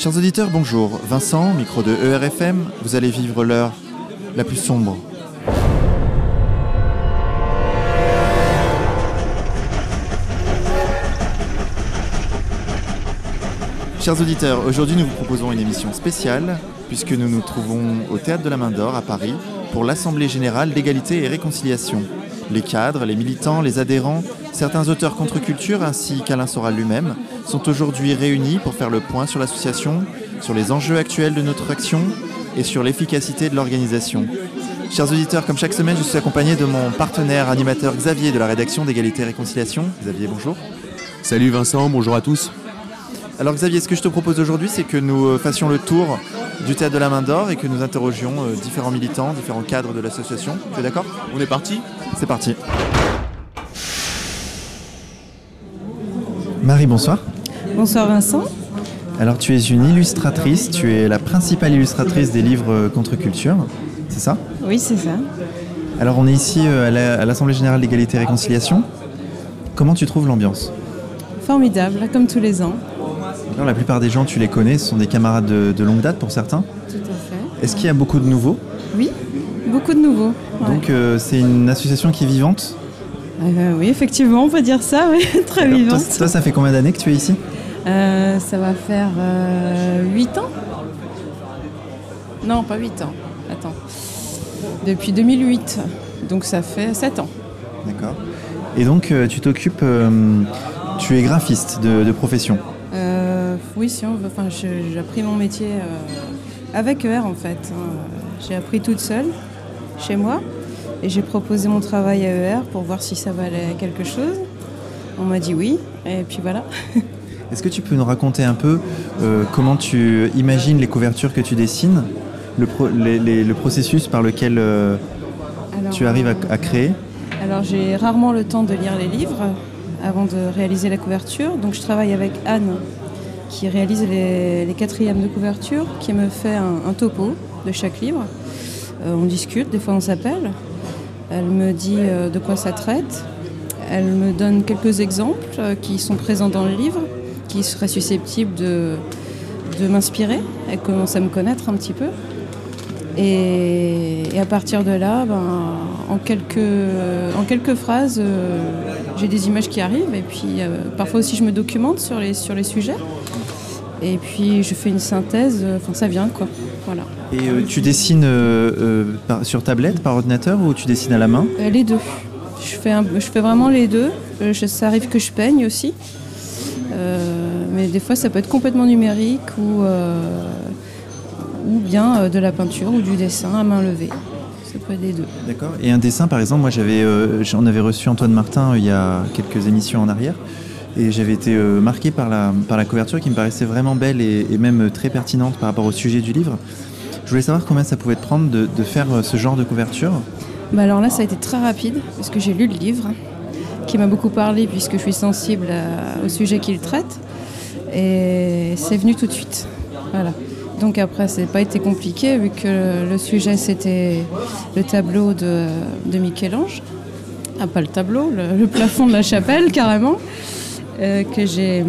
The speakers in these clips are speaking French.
Chers auditeurs, bonjour. Vincent, micro de ERFM, vous allez vivre l'heure la plus sombre. Chers auditeurs, aujourd'hui nous vous proposons une émission spéciale puisque nous nous trouvons au Théâtre de la Main d'Or à Paris pour l'Assemblée générale d'égalité et réconciliation. Les cadres, les militants, les adhérents, certains auteurs contre-culture ainsi qu'Alain Soral lui-même sont aujourd'hui réunis pour faire le point sur l'association, sur les enjeux actuels de notre action et sur l'efficacité de l'organisation. Chers auditeurs, comme chaque semaine, je suis accompagné de mon partenaire animateur Xavier de la rédaction d'égalité et réconciliation. Xavier, bonjour. Salut Vincent, bonjour à tous. Alors Xavier, ce que je te propose aujourd'hui, c'est que nous euh, fassions le tour du théâtre de la Main d'Or et que nous interrogions euh, différents militants, différents cadres de l'association. Tu es d'accord? On est parti? C'est parti. Marie, bonsoir. Bonsoir Vincent. Alors tu es une illustratrice, tu es la principale illustratrice des livres euh, contre-culture, c'est ça? Oui, c'est ça. Alors on est ici à l'Assemblée Générale d'égalité et réconciliation. Comment tu trouves l'ambiance? Formidable, comme tous les ans la plupart des gens, tu les connais, ce sont des camarades de, longue date pour certains. Tout à fait. Est-ce qu'il y a beaucoup de nouveaux? Oui, beaucoup de nouveaux. Donc euh, c'est une association qui est vivante? Euh, Oui, effectivement, on peut dire ça, oui, très vivante. Toi, ça fait combien d'années que tu es ici? Euh, Ça va faire 8 ans Non, pas 8 ans. Attends. Depuis 2008, donc ça fait 7 ans. D'accord. Et donc tu t'occupes, tu es graphiste de profession oui, si on veut. Enfin, j'ai appris mon métier euh, avec ER en fait. Hein. J'ai appris toute seule chez moi et j'ai proposé mon travail à ER pour voir si ça valait quelque chose. On m'a dit oui et puis voilà. Est-ce que tu peux nous raconter un peu euh, comment tu imagines les couvertures que tu dessines, le, processus par lequel euh, tu arrives à, à créer? Alors j'ai rarement le temps de lire les livres avant de réaliser la couverture, donc je travaille avec Anne qui réalise les, quatrièmes de couverture, qui me fait un, topo de chaque livre. Euh, on discute, des fois on s'appelle. Elle me dit euh, de quoi ça traite. Elle me donne quelques exemples euh, qui sont présents dans le livre, qui seraient susceptibles de, m'inspirer. Elle commence à me connaître un petit peu. Et, à partir de là, ben, en, quelques, en quelques phrases, j'ai des images qui arrivent. Et puis parfois aussi, je me documente sur les, sur les sujets. Et puis je fais une synthèse, euh, enfin ça vient quoi. Voilà. Et euh, tu dessines euh, sur tablette, par ordinateur ou tu dessines à la main? Les deux. Je fais, je fais vraiment les deux. ça arrive que je peigne aussi. mais des fois ça peut être complètement numérique ou, ou bien de la peinture ou du dessin à main levée. Ça peut être les deux. D'accord. Et un dessin par exemple, moi j'avais, j'en avais reçu Antoine Martin il y a quelques émissions en arrière. Et j'avais été euh, marqué par la, par la couverture qui me paraissait vraiment belle et, même très pertinente par rapport au sujet du livre. Je voulais savoir combien ça pouvait te prendre de, faire euh, ce genre de couverture. Bah alors là, ça a été très rapide parce que j'ai lu le livre qui m'a beaucoup parlé puisque je suis sensible au sujet qu'il traite. Et c'est venu tout de suite. Voilà. Donc après, ça n'a pas été compliqué vu que le sujet c'était le tableau de, de Michel-Ange. Ah, pas le tableau, le plafond de la chapelle carrément. Euh, que j'ai,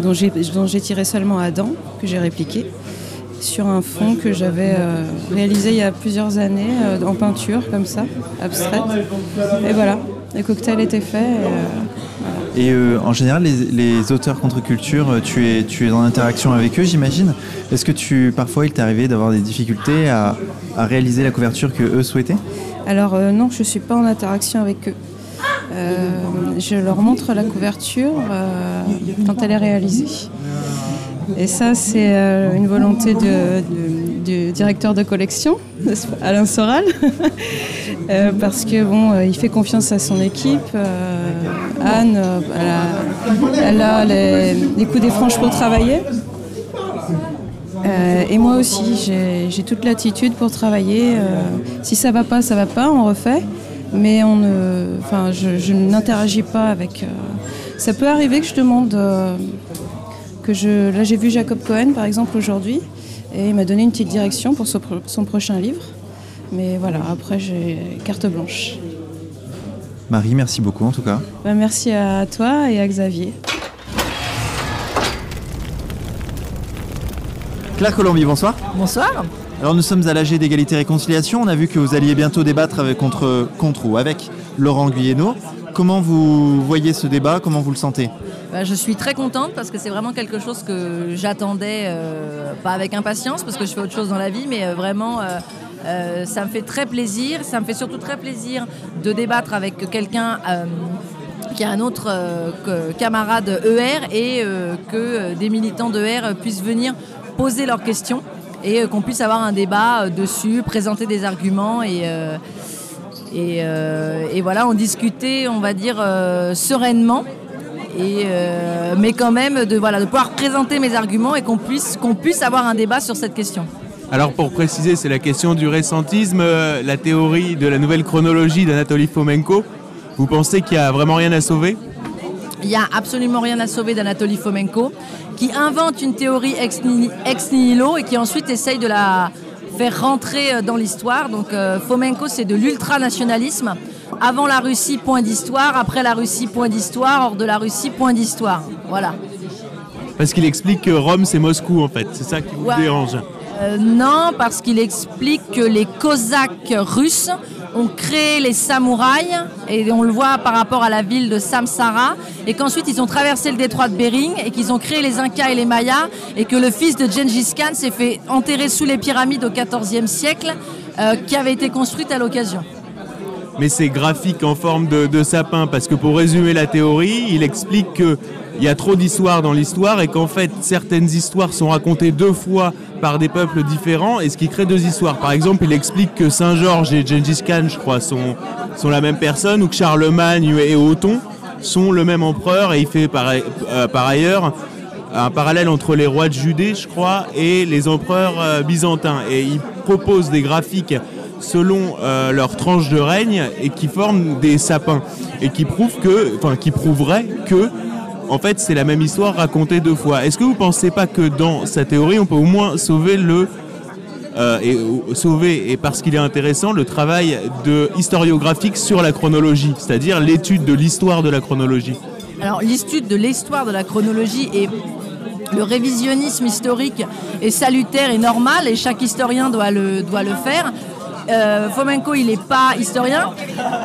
dont j'ai tiré seulement Adam, que j'ai répliqué, sur un fond que j'avais euh, réalisé il y a plusieurs années euh, en peinture, comme ça, abstraite. Et voilà, le cocktail était fait. Et, en général, les, auteurs contre-culture, tu es, tu es en interaction avec eux, j'imagine. Est-ce que tu, parfois, il t'est arrivé d'avoir des difficultés à, à, réaliser la couverture que eux souhaitaient? Alors non, je ne suis pas en interaction avec eux. Euh, je leur montre la couverture euh, quand elle est réalisée. Et ça, c'est euh, une volonté du directeur de collection, Alain Soral, parce que bon, il fait confiance à son équipe. Anne, elle a, les, coups des franches pour travailler. et moi aussi, j'ai toute l'attitude pour travailler. si ça va pas, ça va pas, on refait mais on ne, enfin, je, n'interagis pas avec. Euh, ça peut arriver que je demande euh, que je. Là, j'ai vu Jacob Cohen par exemple aujourd'hui, et il m'a donné une petite direction pour son, prochain livre. Mais voilà, après j'ai carte blanche. Marie, merci beaucoup en tout cas. Bah, merci à toi et à Xavier. Claire Colombi, bonsoir. Bonsoir. Alors nous sommes à l'AG d'égalité et réconciliation. On a vu que vous alliez bientôt débattre avec, contre, contre ou avec Laurent Guyeno. Comment vous voyez ce débat? Comment vous le sentez? Bah, je suis très contente parce que c'est vraiment quelque chose que j'attendais, euh, pas avec impatience parce que je fais autre chose dans la vie, mais euh, vraiment, euh, ça me fait très plaisir. Ça me fait surtout très plaisir de débattre avec quelqu'un qui a un autre camarade ER et que des militants d'ER puissent venir poser leurs questions et euh, qu'on puisse avoir un débat euh, dessus, présenter des arguments et. euh, et, voilà, en discuter, on va dire, sereinement. Et, mais quand même, de, voilà, de pouvoir présenter mes arguments et qu'on puisse, qu'on puisse avoir un débat sur cette question. Alors pour préciser, c'est la question du récentisme, la théorie de la nouvelle chronologie d'Anatoly Fomenko. Vous pensez qu'il n'y a vraiment rien à sauver? Il n'y a absolument rien à sauver d'Anatoly Fomenko, qui invente une théorie ex, ni- ex nihilo et qui ensuite essaye de la faire rentrer euh, dans l'histoire. Donc euh, Fomenko, c'est de l'ultranationalisme. Avant la Russie, point d'histoire. Après la Russie, point d'histoire. Hors de la Russie, point d'histoire. Voilà. Parce qu'il explique que Rome c'est Moscou en fait, c'est ça qui vous Ouais. dérange. Euh, non, parce qu'il explique que les Cosaques russes ont créé les samouraïs, et on le voit par rapport à la ville de Samsara, et qu'ensuite ils ont traversé le détroit de Bering, et qu'ils ont créé les Incas et les Mayas, et que le fils de Gengis Khan s'est fait enterrer sous les pyramides au XIVe siècle, euh, qui avaient été construites à l'occasion. Mais c'est graphique en forme de, sapin, parce que pour résumer la théorie, il explique qu'il y a trop d'histoires dans l'histoire et qu'en fait certaines histoires sont racontées deux fois par des peuples différents et ce qui crée deux histoires. Par exemple, il explique que Saint-Georges et Gengis Khan, je crois, sont, sont la même personne ou que Charlemagne et Othon sont le même empereur et il fait par, euh, par ailleurs un parallèle entre les rois de Judée, je crois, et les empereurs euh, byzantins. Et il propose des graphiques selon euh, leur tranche de règne et qui forment des sapins et qui prouvent que, enfin, qui prouveraient que, en fait, c'est la même histoire racontée deux fois. Est-ce que vous pensez pas que dans sa théorie, on peut au moins sauver le euh, et sauver et parce qu'il est intéressant le travail de historiographique sur la chronologie, c'est-à-dire l'étude de l'histoire de la chronologie? Alors l'étude de l'histoire de la chronologie et le révisionnisme historique est salutaire et normal et chaque historien doit le faire. Euh, Fomenko, il n'est pas historien.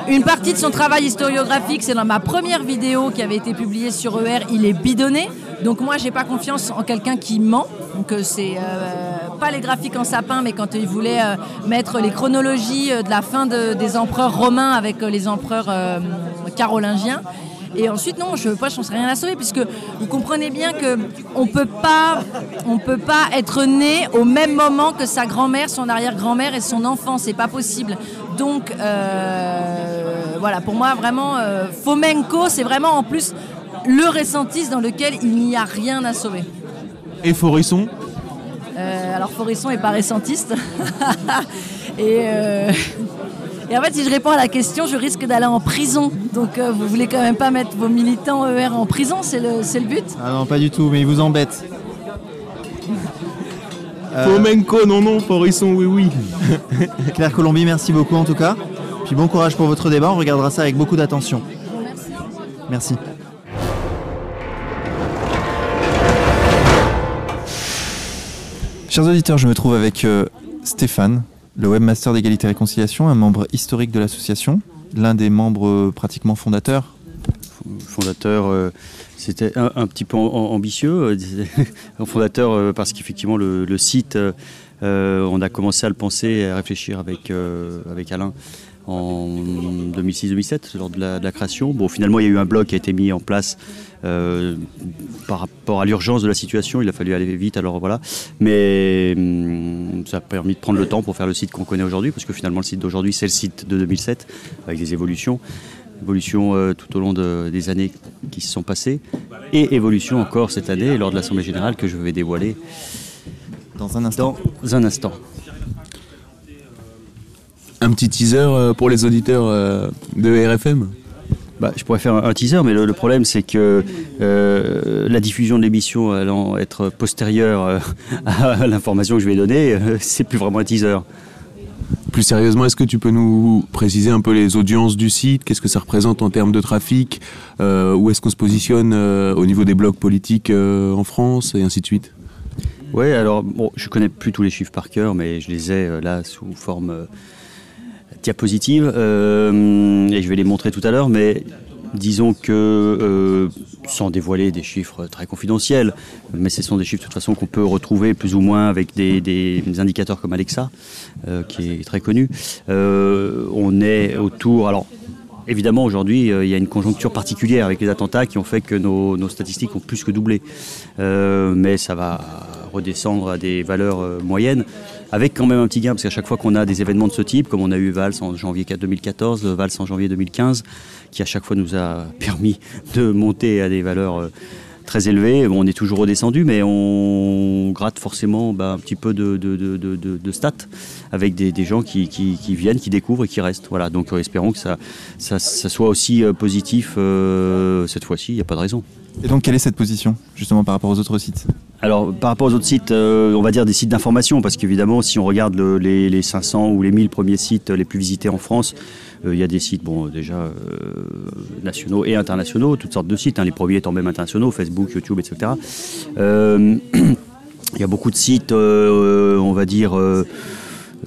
Une partie de son travail historiographique, c'est dans ma première vidéo qui avait été publiée sur ER, il est bidonné. Donc moi, j'ai pas confiance en quelqu'un qui ment. Donc euh, c'est euh, pas les graphiques en sapin, mais quand il voulait euh, mettre les chronologies de la fin de- des empereurs romains avec les empereurs carolingiens. Et ensuite, non, je ne sais rien à sauver, puisque vous comprenez bien que on peut pas, on peut pas être né au même moment que sa grand-mère, son arrière-grand-mère et son enfant. C'est pas possible. Donc, euh, voilà, pour moi, vraiment, euh, Fomenko, c'est vraiment en plus le récentiste dans lequel il n'y a rien à sauver. Et Forisson, Euh, alors Forisson est pas récentiste. et, et en fait, si je réponds à la question, je risque d'aller en prison. Donc euh, vous voulez quand même pas mettre vos militants ER en prison, c'est le, c'est le but? Ah non, pas du tout, mais il vous embête. Euh, Fomenko, non, non, Forisson, oui, oui. Claire Colombi, merci beaucoup en tout cas. Puis bon courage pour votre débat, on regardera ça avec beaucoup d'attention. Merci. Chers auditeurs, je me trouve avec euh, Stéphane, le webmaster d'égalité et réconciliation, un membre historique de l'association, l'un des membres euh, pratiquement fondateurs. fondateur, euh, c'était un, petit peu am- ambitieux. euh, fondateur parce qu'effectivement le, site, on a commencé à le penser et à réfléchir avec, avec Alain en 2006-2007 lors de la, de la création. Bon, finalement, il y a eu un blog qui a été mis en place euh, par rapport à l'urgence de la situation. Il a fallu aller vite, alors voilà. Mais hum, ça a permis de prendre le temps pour faire le site qu'on connaît aujourd'hui, parce que finalement, le site d'aujourd'hui, c'est le site de 2007 avec des évolutions évolution euh, tout au long de- des années qui se sont passées, et évolution encore cette année lors de l'Assemblée Générale que je vais dévoiler Dans un instant. dans un instant. Petit teaser euh, pour les auditeurs euh, de RFM Bah, je pourrais faire un, teaser, mais le, le problème c'est que euh, la diffusion de l'émission allant être postérieure euh, à l'information que je vais donner, euh, c'est plus vraiment un teaser. Plus sérieusement, est-ce que tu peux nous préciser un peu les audiences du site? Qu'est-ce que ça représente en termes de trafic? Où est-ce qu'on se positionne au niveau des blogs politiques en France Et ainsi de suite? Oui, alors bon, je connais plus tous les chiffres par cœur, mais je les ai là sous forme euh, diapositive euh, et je vais les montrer tout à l'heure. Mais disons que, sans dévoiler des chiffres très confidentiels, mais ce sont des chiffres de toute façon qu'on peut retrouver plus ou moins avec des, indicateurs comme Alexa, qui est très connu. on est autour, alors Évidemment, aujourd'hui, euh, il y a une conjoncture particulière avec les attentats qui ont fait que nos, statistiques ont plus que doublé. Euh, mais ça va redescendre à des valeurs euh, moyennes, avec quand même un petit gain, parce qu'à chaque fois qu'on a des événements de ce type, comme on a eu Vals en janvier 2014, Vals en janvier 2015, qui à chaque fois nous a permis de monter à des valeurs très élevé. on est toujours redescendu, mais on gratte forcément bah, un petit peu de, stats avec des, gens qui, viennent, qui découvrent et qui restent. Voilà, donc euh, espérons que ça, soit aussi euh, positif euh, cette fois-ci, il n'y a pas de raison. Et donc quelle est cette position justement par rapport aux autres sites? Alors, par rapport aux autres sites, on va dire des sites d'information, parce qu'évidemment, si on regarde les, les, 500 ou les 1000 premiers sites les plus visités en France, euh, il y a des sites, bon, déjà euh, nationaux et internationaux, toutes sortes de sites, hein, les premiers étant même internationaux, Facebook, YouTube, etc. Euh, il y a beaucoup de sites, on va dire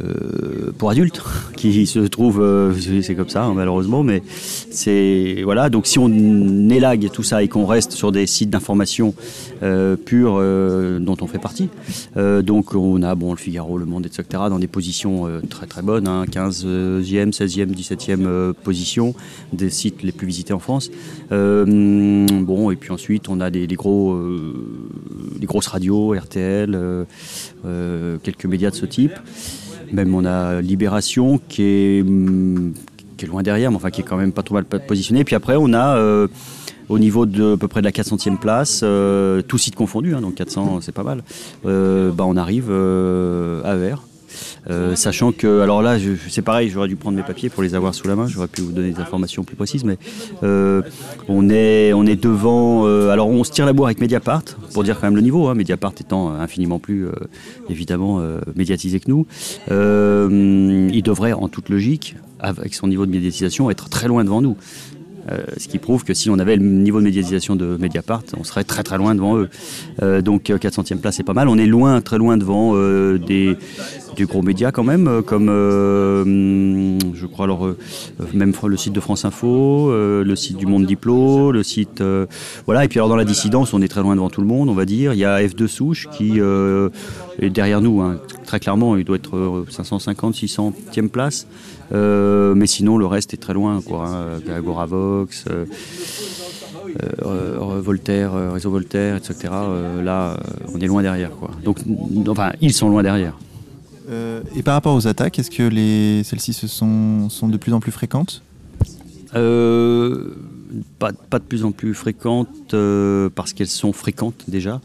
euh, pour adultes qui se trouvent, euh, c'est comme ça hein, malheureusement, mais c'est voilà. Donc si on élague tout ça et qu'on reste sur des sites d'information euh, purs dont on fait partie, donc on a bon le Figaro, le Monde, etc. dans des positions très très bonnes, 15e, 16e, 17e position des sites les plus visités en France. bon et puis ensuite on a des, gros, des grosses radios, RTL, quelques médias de ce type. Même on a Libération qui est, mm, qui est loin derrière, mais enfin qui est quand même pas trop mal positionné. Puis après, on a euh, au niveau de à peu près de la 400e place, euh, tout site confondu, hein, donc 400 c'est pas mal, euh, bah, on arrive à Vert. Euh, sachant que, alors là, c'est pareil, j'aurais dû prendre mes papiers pour les avoir sous la main, j'aurais pu vous donner des informations plus précises, mais euh, on, est, on est devant. Euh, alors on se tire la bourre avec Mediapart, pour dire quand même le niveau, hein, Mediapart étant infiniment plus, évidemment, médiatisé que nous. il devrait, en toute logique, avec son niveau de médiatisation, être très loin devant nous. Ce qui prouve que si on avait le niveau de médiatisation de Mediapart, on serait très très loin devant eux. donc 400e place, c'est pas mal. On est loin, très loin devant des, gros médias quand même, euh, comme euh, je crois alors euh, même le site de France Info, le site du Monde Diplo, le site voilà. Et puis alors dans la dissidence, on est très loin devant tout le monde, on va dire. Il y a F2 Souche qui est derrière nous, hein. très clairement, il doit être 550, 600e place. Mais sinon, le reste est très loin, quoi. Hein. Agoravox, Voltaire, Réseau Voltaire, etc. là, on est loin derrière, quoi. Donc, enfin, ils sont loin derrière. Euh, et par rapport aux attaques, est-ce que les, celles-ci se sont, sont de plus en plus fréquentes? Euh, pas, pas, de plus en plus fréquentes euh, parce qu'elles sont fréquentes déjà.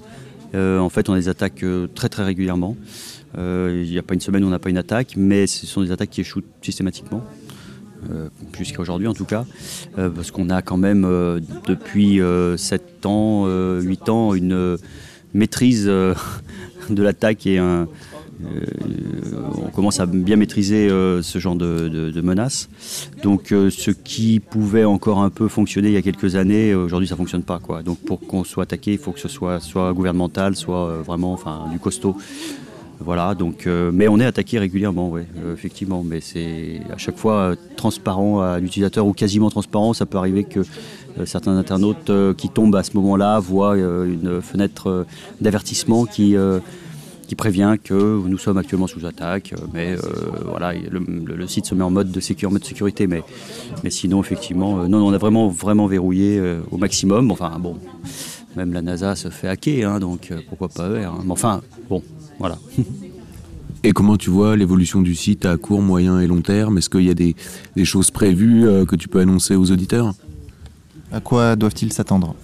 en fait, on a des attaques très très régulièrement. Il n'y a pas une semaine où on n'a pas une attaque, mais ce sont des attaques qui échouent systématiquement. jusqu'à aujourd'hui en tout cas, parce qu'on a quand même depuis 7 ans, 8 ans une maîtrise de l'attaque et euh, on commence à bien maîtriser euh, ce genre de, menaces. Donc euh, ce qui pouvait encore un peu fonctionner il y a quelques années, aujourd'hui ça ne fonctionne pas. Donc pour qu'on soit attaqué, il faut que ce soit soit gouvernemental, soit vraiment enfin, du costaud. Voilà, donc, mais on est attaqué régulièrement, oui, effectivement. Mais c'est à chaque fois transparent à l'utilisateur ou quasiment transparent. Ça peut arriver que certains internautes qui tombent à ce moment-là voient une fenêtre d'avertissement qui qui prévient que nous sommes actuellement sous attaque, mais euh, voilà, le, site se met en mode de sécurité, mais, mais sinon effectivement, euh, non, on a vraiment vraiment verrouillé euh, au maximum. Enfin bon, même la NASA se fait hacker, hein, donc pourquoi pas eux hein. Mais enfin bon, voilà. Et comment tu vois l'évolution du site à court, moyen et long terme? Est-ce qu'il y a des, des choses prévues que tu peux annoncer aux auditeurs? À quoi doivent-ils s'attendre?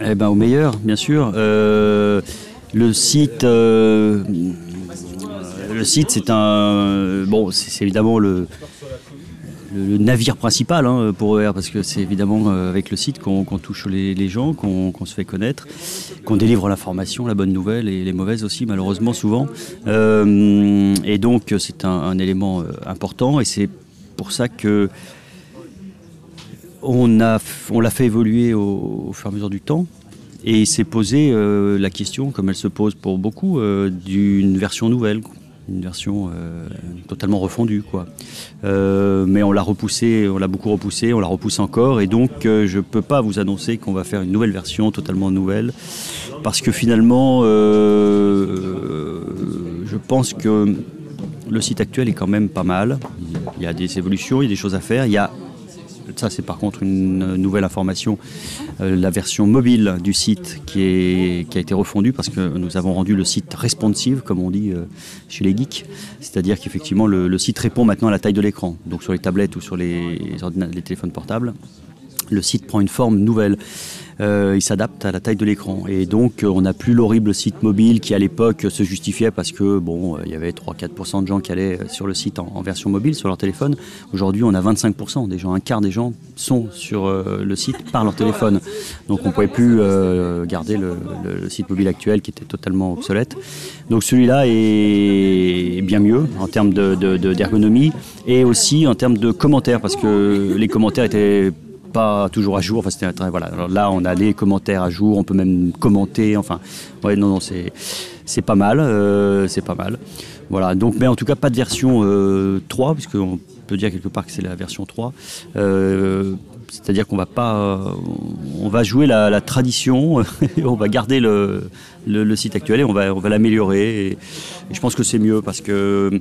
Eh ben au meilleur, bien sûr. Le site, euh, le site, c'est un, bon, c'est évidemment le, le, navire principal hein, pour ER, parce que c'est évidemment euh, avec le site qu'on touche les, gens, qu'on se fait connaître, qu'on délivre l'information, la bonne nouvelle et les mauvaises aussi, malheureusement souvent. Euh, et donc c'est un, élément important, et c'est pour ça que on l'a on fait évoluer au, fur et à mesure du temps. Et s'est posé euh, la question, comme elle se pose pour beaucoup, euh, d'une version nouvelle, une version euh, totalement refondue. Quoi. Euh, mais on l'a repoussé, on l'a beaucoup repoussé, on la repousse encore, et donc euh, je ne peux pas vous annoncer qu'on va faire une nouvelle version totalement nouvelle, parce que finalement, je pense que le site actuel est quand même pas mal. Il y a des évolutions, il y a des choses à faire. Il y a ça, c'est par contre une nouvelle information. Euh, la version mobile du site qui, a été refondue parce que nous avons rendu le site responsive, comme on dit euh, chez les geeks. C'est-à-dire qu'effectivement, le, site répond maintenant à la taille de l'écran. Donc sur les tablettes ou sur les téléphones portables, le site prend une forme nouvelle. Euh, il s'adapte à la taille de l'écran. Et donc, euh, on n'a plus l'horrible site mobile qui, à l'époque, se justifiait parce que, bon, euh, il y avait 3-4% de gens qui allaient sur le site en, version mobile, sur leur téléphone. Aujourd'hui, on a 25% des gens, un quart des gens sont sur le site par leur téléphone. Donc, on ne pouvait plus garder le, site mobile actuel qui était totalement obsolète. Donc, celui-là est bien mieux en termes de- de- de- d'ergonomie et aussi en termes de commentaires parce que les commentaires étaient pas toujours à jour. Enfin, c'était très- voilà. Là, on a les commentaires à jour, on peut même commenter. Enfin, ouais, non, non, c'est c'est pas mal, euh, c'est pas mal. Voilà. Donc, mais en tout cas, pas de version euh, 3, puisqu'on peut dire quelque part que c'est la version 3. Euh, c'est-à-dire qu'on va pas, on va jouer la, tradition, on va garder le, le- site actuel et on va, on va l'améliorer. Et je pense que c'est mieux parce que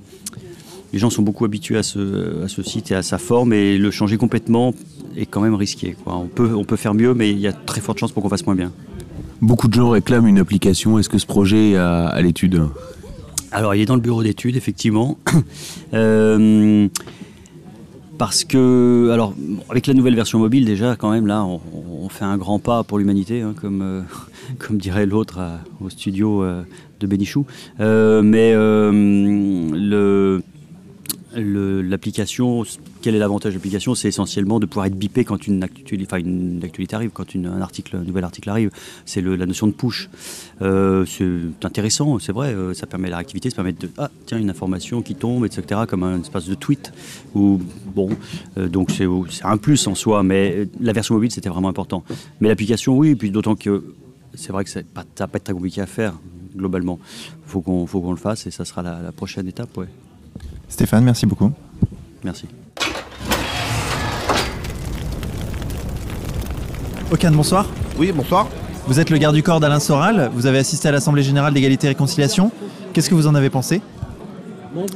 les gens sont beaucoup habitués à ce, à ce site et à sa forme et le changer complètement est quand même risqué. quoi. On, peut, on peut faire mieux, mais il y a très forte chance pour qu'on fasse moins bien. Beaucoup de gens réclament une application. Est-ce que ce projet est à, à l'étude? Alors, il est dans le bureau d'études, effectivement. Euh, parce que, alors, avec la nouvelle version mobile, déjà, quand même, là, on, on fait un grand pas pour l'humanité, hein, comme, euh, comme dirait l'autre à- au studio euh, de Bénichou. Euh, mais euh, le- l'application, quel est l'avantage de l'application? C'est essentiellement de pouvoir être bipé quand une, actuali- enfin, une actualité arrive, quand un, article, nouvel article arrive. C'est la notion de push. Euh, c'est intéressant, c'est vrai, euh, ça permet la réactivité, ça permet de ah tiens une information qui tombe, etc. comme un espace de tweet. Ou bon, euh, donc c'est un plus en soi, mais la version mobile c'était vraiment important. Mais l'application, oui, et puis d'autant que c'est vrai que ça va pas être très compliqué à faire globalement. Qu'on faut qu'on le fasse et ça sera la, la prochaine étape, ouais. Stéphane, merci beaucoup. Merci. Okan, bonsoir. Oui, bonsoir. Vous êtes le garde du corps d'Alain Soral. Vous avez assisté à l'Assemblée Générale d'égalité et réconciliation. Qu'est-ce que vous en avez pensé?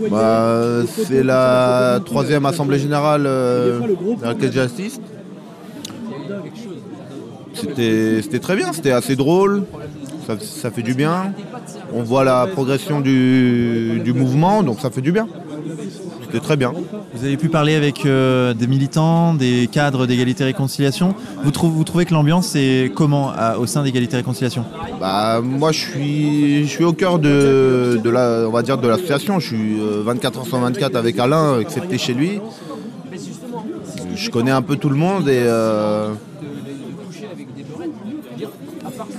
Bah, c'est la troisième assemblée générale euh, à laquelle j'assiste. C'était c'était très bien, c'était assez drôle, ça, ça fait du bien. On voit la progression du, du mouvement, donc ça fait du bien. C'était très bien. Vous avez pu parler avec euh, des militants, des cadres d'égalité et réconciliation. Vous, trou- vous trouvez que l'ambiance est comment à- au sein d'égalité et réconciliation? Bah, moi, je suis, je suis au cœur de, de la, on va dire de l'association. Je suis euh, 24 heures sur 24 avec Alain, excepté chez lui. Je connais un peu tout le monde et euh,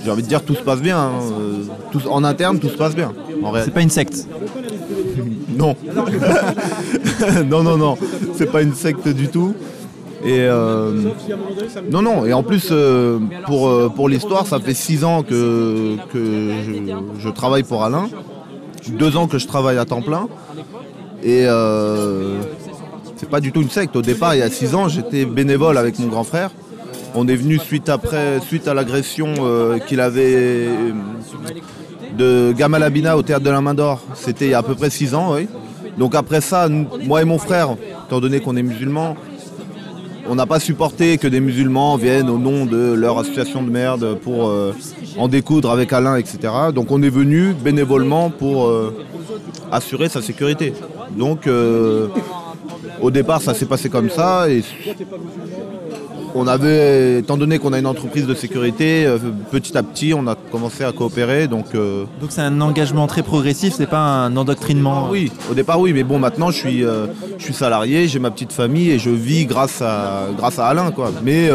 j'ai envie de dire tout se passe bien. hein. Euh, tout- en interne, tout se passe bien. C'est pas une secte. Non. non, non, non. C'est pas une secte du tout. Et euh, non, non. Et en plus, euh, pour, euh, pour l'histoire, ça fait six ans que, que je, je travaille pour Alain. Deux ans que je travaille à temps plein. Et c'est pas du tout une secte. Au départ, il y a six ans, j'étais bénévole avec mon grand frère. On est venu suite après, suite à l'agression qu'il avait de Gamal Abina au théâtre de la Main d'Or. C'était il y a à peu près six ans, oui. Donc après ça, moi et mon frère, étant donné qu'on est musulmans, on n'a pas supporté que des musulmans viennent au nom de leur association de merde pour euh, en découdre avec Alain, etc. Donc on est venu bénévolement pour euh, assurer sa sécurité. Donc euh, au départ, ça s'est passé comme ça et on avait, étant donné qu'on a une entreprise de sécurité, euh, petit à petit, on a commencé à coopérer. Donc euh, Donc c'est un engagement très progressif, c'est pas un endoctrinement. oui, au départ oui, mais bon maintenant je suis, euh, je suis salarié, j'ai ma petite famille et je vis grâce à, grâce à Alain quoi. Mais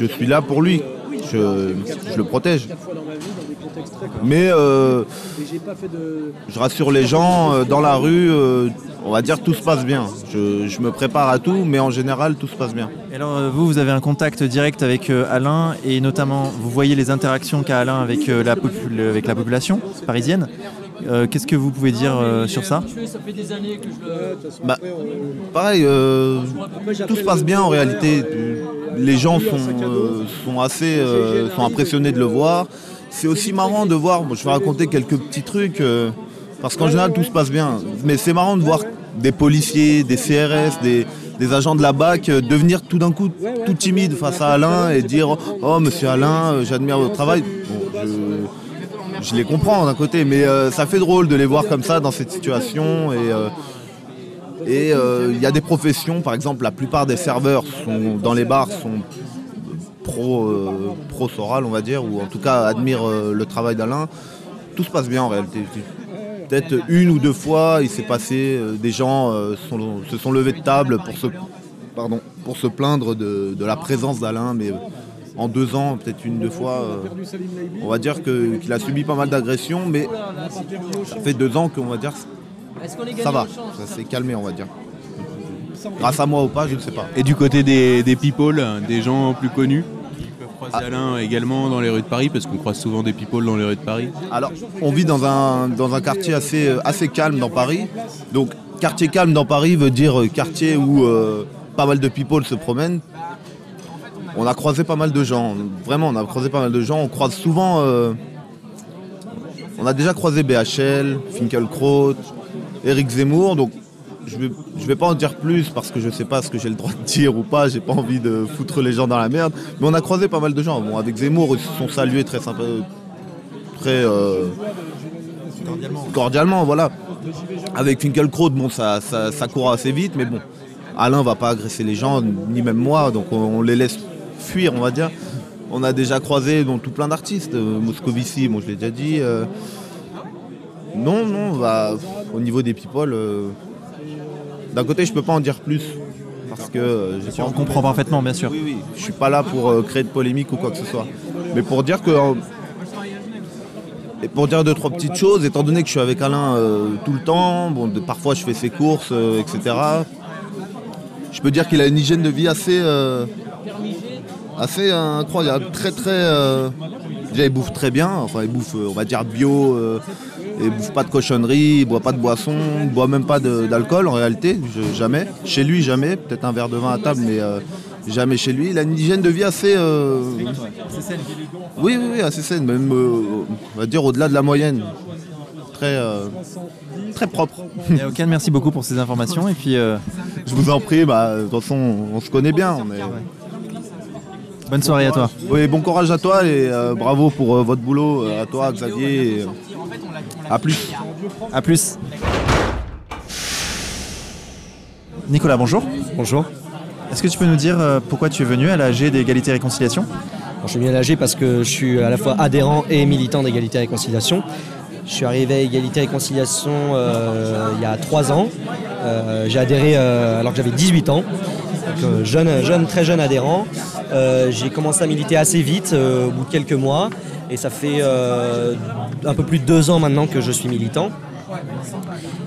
je suis là pour lui, je, je le protège. Mais euh, je rassure les gens, euh, dans la rue, euh, on va dire tout se passe bien. Je, je me prépare à tout, mais en général, tout se passe bien. Et alors, euh, vous, vous avez un contact direct avec euh, Alain et notamment, vous voyez les interactions qu'a Alain avec, euh, la, popul- avec la population parisienne. Euh, Qu'est-ce que vous pouvez dire euh, sur ça? Bah, pareil, euh, tout se passe bien en réalité. Les gens sont, euh, sont assez euh, sont impressionnés de le voir. C'est aussi marrant de voir, bon, je vais raconter quelques petits trucs, euh, parce qu'en général tout se passe bien. Mais c'est marrant de voir des policiers, des CRS, des, agents de la BAC euh, devenir tout d'un coup tout timides face à Alain et dire Oh monsieur Alain, euh, j'admire votre travail. Bon, je, les comprends d'un côté, mais ça fait drôle de les voir comme ça dans cette situation. Et il y a des professions, par exemple, la plupart des serveurs dans les bars sont pro, euh, pro Soral, on va dire, ou en tout cas admirent euh, le travail d'Alain. Tout se passe bien en réalité. Peut-être une ou deux fois, il s'est passé, euh, des gens sont- se sont levés de table pour se, pardon, pour se plaindre de, de la présence d'Alain, mais en deux ans, peut-être une, deux fois, on va dire qu'il a subi pas mal d'agressions, mais ça fait deux ans qu'on va dire ça va, ça s'est calmé, on va dire. Grâce à moi ou pas, je ne sais pas. Et du côté des, des people, des gens plus connus qui peuvent croiser Alain également dans les rues de Paris, parce qu'on croise souvent des people dans les rues de Paris. Alors, on vit dans un, dans un quartier assez, euh, assez calme dans Paris. Donc, quartier calme dans Paris veut dire euh, quartier où euh, pas mal de people se promènent. On a croisé pas mal de gens. Vraiment, on a croisé pas mal de gens. On croise souvent. euh, on a déjà croisé BHL, Finkelkraut, Eric Zemmour. Donc, je vais, je vais pas en dire plus parce que je sais pas ce que j'ai le droit de dire ou pas. J'ai pas envie de foutre les gens dans la merde. Mais on a croisé pas mal de gens. Bon, avec Zemmour, ils se sont salués très sympa, très euh, cordialement. voilà. Avec Finkelkraut, bon, ça, ça, ça court assez vite, mais bon, Alain va pas agresser les gens, ni même moi, donc on, on les laisse fuir, on va dire. On a déjà croisé donc, tout plein d'artistes, euh, Moscovici, bon, je l'ai déjà dit. euh, non, non, bah, au niveau des people, euh, d'un côté, je peux pas en dire plus. Parce que euh, pas On comprend parfaitement, bien sûr. oui, oui, je suis pas là pour euh, créer de polémique ou quoi que ce soit. Mais pour dire que. euh, et pour dire deux, trois petites choses, étant donné que je suis avec Alain euh, tout le temps, bon, de- parfois je fais ses courses, etc. Je peux dire qu'il a une hygiène de vie assez. assez incroyable. Très, très. déjà, il bouffe très bien. Enfin, il bouffe, on va dire, bio. Il bouffe pas de cochonnerie, il boit pas de boisson, il boit même pas d'alcool en réalité, je- jamais. Chez lui, jamais. Peut-être un verre de vin à table, mais euh, jamais chez lui. Il a une hygiène de vie assez. euh, Oui, oui, oui, assez saine, même, euh, on va dire, au-delà de la moyenne. Très, euh, très propre. Et merci beaucoup pour ces informations. Et puis, euh, Je vous en prie, bah, de toute façon, on se connaît bien. on est- bonne soirée à toi. Oui, bon courage à toi et euh, bravo pour euh, votre boulot, à toi, Xavier. et, euh, à plus. À plus. Nicolas, bonjour. Bonjour. Est-ce que tu peux nous dire euh, pourquoi tu es venu à la G d'égalité et réconciliation? Alors, je suis venu à l'AG parce que je suis à la fois adhérent et militant d'égalité et réconciliation. Je suis arrivé à égalité et réconciliation euh, il y a trois ans. Euh, J'ai adhéré euh, alors que j'avais 18 ans. Jeune, jeune, très jeune adhérent. J'ai commencé à militer assez vite, au bout de quelques mois. Et ça fait un peu plus de deux ans maintenant que je suis militant.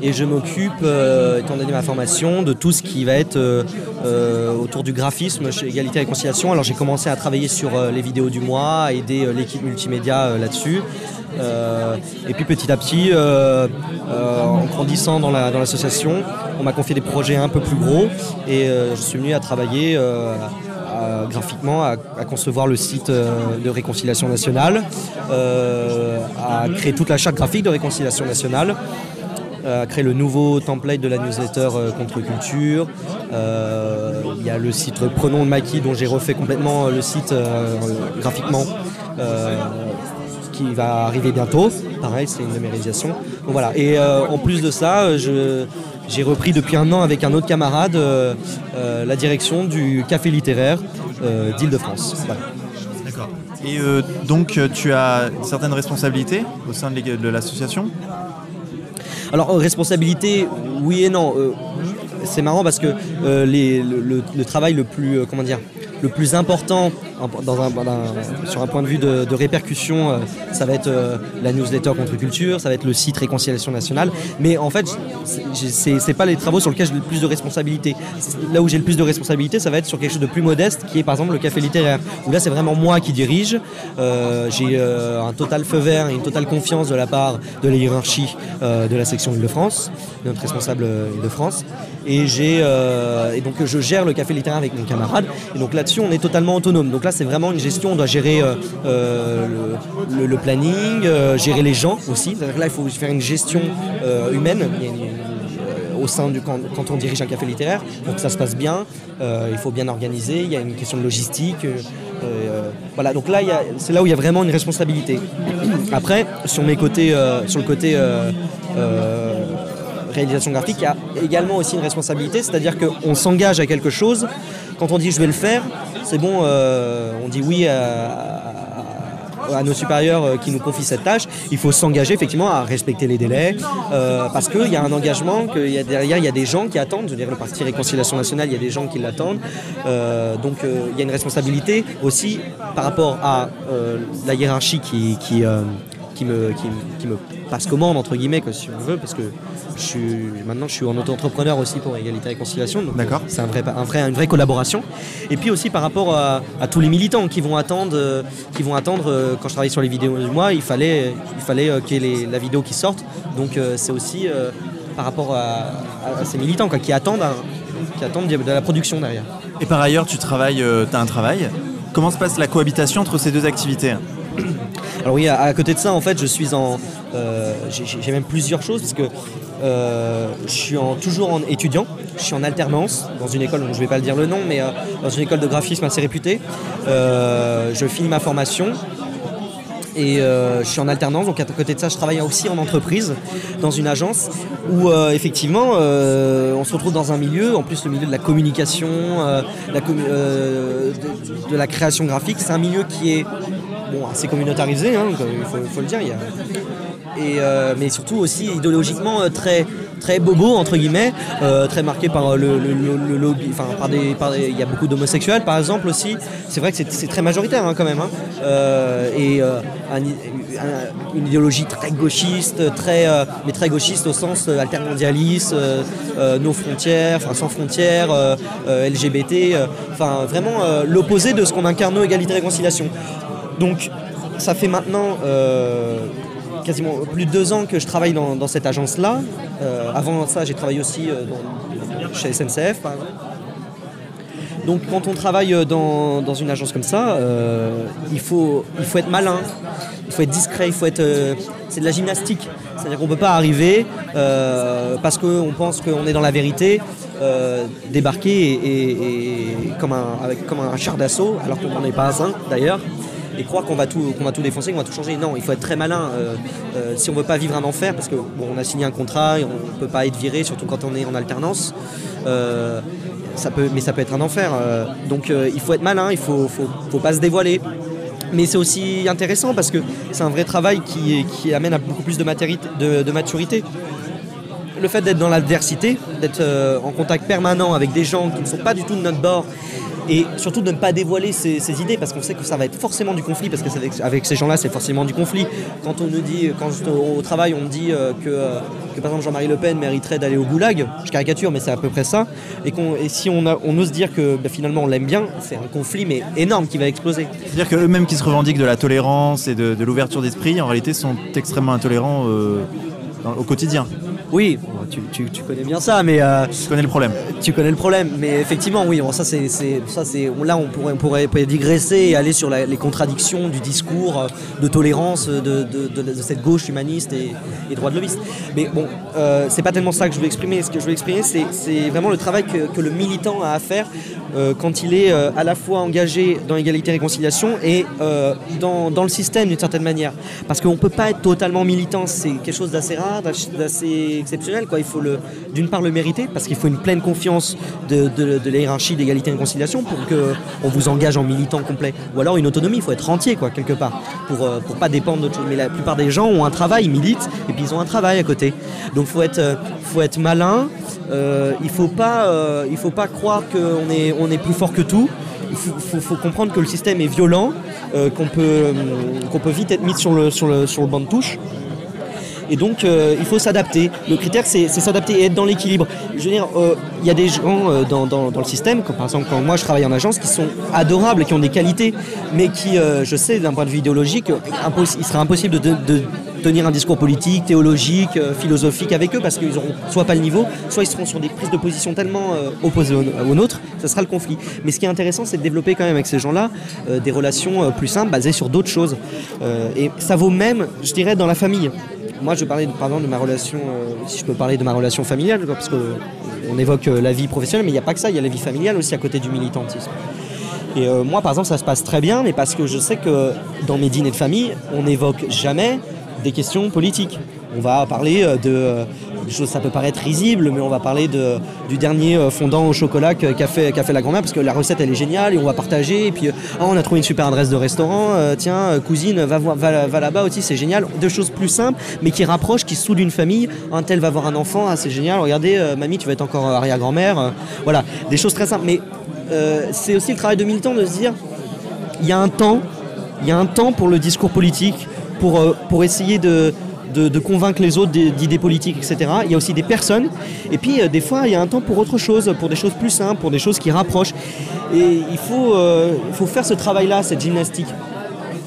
Et je m'occupe, étant donné ma formation, de tout ce qui va être autour du graphisme chez Égalité et Réconciliation. Alors j'ai commencé à travailler sur les vidéos du mois, à aider l'équipe multimédia là-dessus. Euh, et puis petit à petit, euh, euh, en grandissant dans la- dans l'association, on m'a confié des projets un peu plus gros et je suis venu à travailler graphiquement à, concevoir le site de Réconciliation Nationale, à créer toute la charte graphique de Réconciliation Nationale, à créer le nouveau template de la newsletter Contre Culture. Il y a le site Prenons le maquis dont j'ai refait complètement le site graphiquement. Qui va arriver bientôt. Pareil, c'est une. Donc voilà. Et euh, en plus de ça, euh, je- j'ai repris depuis un an avec un autre camarade euh, euh, la direction du café littéraire d'Île-de-France. Voilà. D'accord. Et donc, tu as certaines responsabilités au sein de l'association? Alors, responsabilité, oui et non. C'est marrant parce que les- le, le- le travail le plus, comment dire, le plus important sur un point de vue de, répercussion, euh, ça va être euh, la newsletter contre-culture, ça va être le site Réconciliation nationale. Mais en fait, c'est- pas les travaux sur lesquels j'ai le plus de responsabilité. Là où j'ai le plus de responsabilité, ça va être sur quelque chose de plus modeste, qui est par exemple le café littéraire. Là, c'est vraiment moi qui dirige. Euh, j'ai un total feu vert et une totale confiance de la part de la hiérarchie de la section Île-de-France, de notre responsable Île-de-France. Et, donc je gère le café littéraire avec mon camarade. On est totalement autonome. Donc là, c'est vraiment une gestion. On doit gérer euh, euh, le, planning, euh, gérer les gens aussi. Là, il faut faire une gestion humaine. Au sein du quand, on dirige un café littéraire, pour que ça se passe bien, il faut bien organiser. Il y a une question de logistique. voilà. Donc là, c'est là où il y a vraiment une responsabilité. Après, sur mes côtés, sur le côté réalisation graphique, il y a également aussi une responsabilité, c'est-à-dire qu'on s'engage à quelque chose. Quand on dit je vais le faire, c'est bon, euh, on dit oui à, nos supérieurs euh, qui nous confient cette tâche. Il faut s'engager effectivement à respecter les délais, euh, parce qu'il y a un engagement, derrière il y a des gens qui attendent. Je veux dire, le parti Réconciliation nationale, il y a des gens qui l'attendent. Donc il y a une responsabilité aussi par rapport à la hiérarchie qui, me, passe commande, entre guillemets, que, si on veut, parce que je suis, maintenant je suis en auto-entrepreneur aussi pour Égalité et Réconciliation. D'accord. euh, C'est un vrai, un vrai, une vraie collaboration. Et puis aussi par rapport à, à tous les militants qui vont attendre, euh, qui vont attendre euh, quand je travaille sur les vidéos du mois, il fallait, il fallait qu'il y ait les- la vidéo qui sorte. Donc c'est aussi par rapport à, ces militants quoi, qui attendent, qui attendent de la production derrière. Et par ailleurs, tu travailles, tu as un travail. Comment se passe la cohabitation entre ces deux activités? Alors oui, à, à côté de ça, en fait, je suis en, euh, j'ai même plusieurs choses parce que euh, je suis toujours en étudiant. Je suis en alternance dans une école, donc je vais pas le dire le nom, mais euh, dans une école de graphisme assez réputée. Euh, je finis ma formation. Et je suis en alternance, donc à côté de ça, je travaille aussi en entreprise, dans une agence, où effectivement, on se retrouve dans un milieu, en plus le milieu de la communication, de, la création graphique, c'est un milieu qui est assez communautarisé, hein, il faut, le dire. Euh, mais surtout aussi idéologiquement euh, très très bobo entre guillemets, euh, très marqué par le, lobby, enfin par des, il y a beaucoup d'homosexuels par exemple aussi. C'est vrai que c'est- très majoritaire hein, quand même. hein. Et un- un- une idéologie très gauchiste, très mais très gauchiste au sens altermondialiste, nos frontières, enfin sans frontières, LGBT, enfin vraiment l'opposé de ce qu'on incarne nous égalité réconciliation. Donc ça fait maintenant quasiment plus de deux ans que je travaille dans, cette agence-là. Euh, avant ça, j'ai travaillé aussi euh, chez SNCF. Donc quand on travaille euh, dans, dans une agence comme ça, il, faut, il faut être malin, il faut être discret, il faut être... c'est de la gymnastique. C'est-à-dire qu'on ne peut pas arriver parce qu'on pense qu'on est dans la vérité, débarquer et, comme, un, avec, comme un char d'assaut, alors qu'on n'en est pas un d'ailleurs, et croire qu'on va, tout, qu'on va tout défoncer, qu'on va tout changer. Non, il faut être très malin. euh, euh, si on veut pas vivre un enfer, parce que on a signé un contrat et on ne peut pas être viré, surtout quand on est en alternance. euh, ça peut, mais ça peut être un enfer. donc il faut être malin, il faut, faut, pas se dévoiler. Mais c'est aussi intéressant parce que c'est un vrai travail qui, amène à beaucoup plus de, maturité. Le fait d'être dans l'adversité, d'être en contact permanent avec des gens qui ne sont pas du tout de notre bord, et surtout de ne pas dévoiler ses, idées parce qu'on sait que ça va être forcément du conflit parce que avec, ces gens-là c'est forcément du conflit. Quand on nous dit, quand au travail on dit euh, que, euh, que par exemple Jean-Marie Le Pen mériterait d'aller au goulag, je caricature mais c'est à peu près ça, et, si on, ose dire que bah, finalement on l'aime bien, c'est un conflit mais énorme qui va exploser. C'est-à-dire qu'eux-mêmes qui se revendiquent de la tolérance et de, l'ouverture d'esprit, en réalité sont extrêmement intolérants euh, au quotidien. Oui, tu, tu- tu connais bien ça, mais euh, Tu connais le problème. tu connais le problème. Mais effectivement, oui, bon, ça c'est, ça c'est, là on pourrait, on pourrait, digresser et aller sur la- les contradictions du discours euh, de tolérance euh, de, de- de- de cette gauche humaniste et, et droit de lobbyiste. Mais bon, euh, c'est pas tellement ça que je veux exprimer. Ce que je veux exprimer, c'est, vraiment le travail que, que le militant a à faire euh, quand il est à la fois engagé dans l'égalité et réconciliation et dans, dans le système d'une certaine manière. Parce qu'on peut pas être totalement militant, c'est quelque chose d'assez rare, d'ach- exceptionnel. Quoi. Il faut le, d'une part le mériter, parce qu'il faut une pleine confiance de, de- de d'égalité et réconciliation pour qu'on vous engage en militant complet. Ou alors une autonomie, il faut être rentier quoi, quelque part, pour ne pas dépendre d'autre chose. Mais la plupart des gens ont un travail, ils militent, et puis ils ont un travail à côté. Donc il faut être, euh, faut être malin, euh, il ne faut, pas, euh, faut pas croire qu'on est, on est plus fort que tout. il faut, comprendre que le système est violent, euh, qu'on peut, euh, peut vite être mis sur le, sur, le, sur le banc de touche. Et donc, euh, il faut s'adapter. Le critère, c'est s'adapter et être dans l'équilibre. Je veux dire, euh, il y a des gens euh, dans, le système, comme par exemple quand moi je travaille en agence, qui sont adorables, qui ont des qualités, mais qui, je sais, d'un point de vue idéologique, il serait impossible de, tenir un discours politique, théologique, philosophique avec eux, parce qu'ils n'auront soit pas le niveau, soit ils seront sur des prises de position tellement opposées aux, aux nôtres, ça sera le conflit. Mais ce qui est intéressant, c'est de développer quand même avec ces gens-là des relations plus simples, basées sur d'autres choses. Et ça vaut même, je dirais, dans la famille. Moi, je parlais par exemple de ma relation, euh, si je peux parler de ma relation familiale, parce qu'on évoque euh, la vie professionnelle, mais il n'y a pas que ça, il y a la vie familiale aussi à côté du militantisme. Et euh, moi, par exemple, ça se passe très bien, mais parce que je sais que dans mes dîners de famille, on n'évoque jamais des questions politiques. On va parler euh, de, euh, des choses, ça peut paraître risible, mais on va parler de, du dernier euh, fondant au chocolat qu'a fait, fait la grand-mère, parce que la recette, elle est géniale, et on va partager, et puis, Ah, on a trouvé une super adresse de restaurant, euh, tiens, cousine, va, va, va là-bas aussi, c'est génial. Deux choses plus simples, mais qui rapprochent, qui soudent une famille. Un tel va voir un enfant, ah, c'est génial, regardez, mamie, tu vas être encore arrière-grand-mère. voilà, des choses très simples. Mais c'est aussi le travail de militant de se dire, il y a un temps, il y a un temps pour le discours politique, pour, pour essayer de, de, convaincre les autres d'idées politiques, etc. Il y a aussi des personnes. Et puis, euh, des fois, il y a un temps pour autre chose, pour des choses plus simples, pour des choses qui rapprochent. Et il faut, euh, faut faire ce travail-là, cette gymnastique.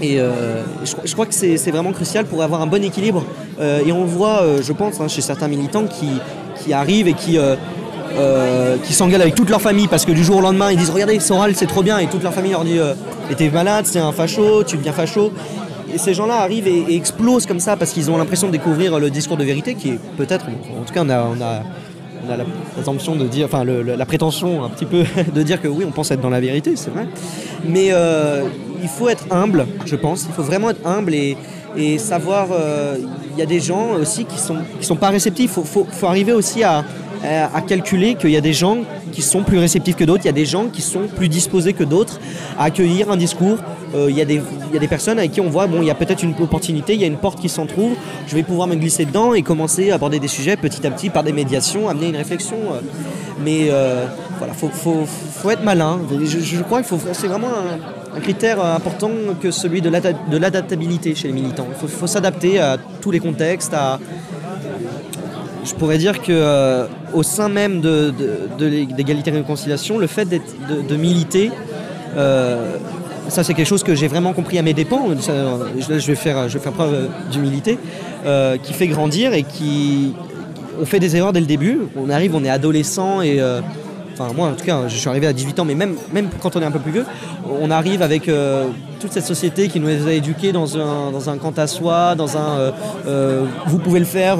Et euh, je, crois que c'est vraiment crucial pour avoir un bon équilibre. Et on voit, je pense, hein, chez certains militants qui, qui arrivent et qui, euh, qui avec toute leur famille parce que du jour au lendemain ils disent regardez Soral c'est trop bien et toute leur famille leur dit t'es malade, c'est un facho, tu deviens facho. Et ces gens-là arrivent et, explosent comme ça parce qu'ils ont l'impression de découvrir le discours de vérité qui est peut-être, en tout cas on a, on la présomption de dire, enfin la prétention un petit peu de dire que oui on pense être dans la vérité, c'est vrai. Mais euh, il faut être humble, je pense. Il faut vraiment être humble et, savoir. euh, Il y a des gens aussi qui sont qui sont pas réceptifs. Il faut arriver aussi à, à- à calculer qu'il y a des gens qui sont plus réceptifs que d'autres. Il y a des gens qui sont plus disposés que d'autres à accueillir un discours. Euh, il, y a des, personnes avec qui on voit, bon, il y a peut-être une opportunité, il y a une porte qui s'entrouvre, je vais pouvoir me glisser dedans et commencer à aborder des sujets petit à petit par des médiations, amener une réflexion. euh. Mais euh, voilà, faut, faut, être malin. Je, crois qu'il faut, c'est vraiment un, critère euh, important que celui de l'adaptabilité chez les militants. Il faut, faut s'adapter à tous les contextes, à, je pourrais dire que euh, au sein même de, de, de l'é- d'égalité et réconciliation, le fait de, militer, euh, ça c'est quelque chose que j'ai vraiment compris à mes dépens. Je, vais faire, je vais faire preuve d'humilité, euh, qui fait grandir et qui, on fait des erreurs dès le début. On arrive, on est adolescent et Enfin, moi, en tout cas, je suis arrivé à 18 ans, mais même, même quand on est un peu plus vieux, on arrive avec euh, toute cette société qui nous a éduqués dans un, dans un quant à soi, dans un euh, euh, vous pouvez le faire,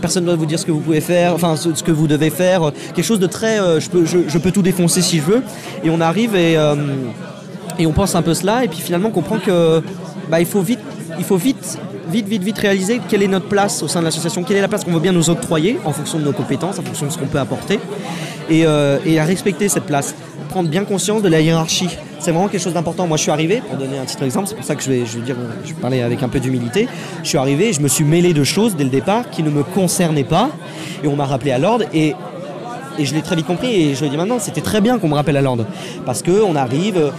personne ne doit vous dire ce que vous pouvez faire, enfin ce, que vous devez faire, quelque chose de très je, peux, je, peux tout défoncer si je veux. Et on arrive et, et on pense un peu cela, et puis finalement on comprend que bah, il faut vite, il faut vite vite, vite, vite réaliser quelle est notre place au sein de l'association, quelle est la place qu'on veut bien nous octroyer en fonction de nos compétences, en fonction de ce qu'on peut apporter, et, euh, et à respecter cette place, prendre bien conscience de la hiérarchie. C'est vraiment quelque chose d'important. Moi, je suis arrivé, pour donner un petit exemple, c'est pour ça que je vais, je vais dire, je parler avec un peu d'humilité. Je suis arrivé, je me suis mêlé de choses dès le départ qui ne me concernaient pas, et on m'a rappelé à l'ordre, et et je l'ai très vite compris et je le dis maintenant, c'était très bien qu'on me rappelle à l'ordre. Parce qu'on arrive,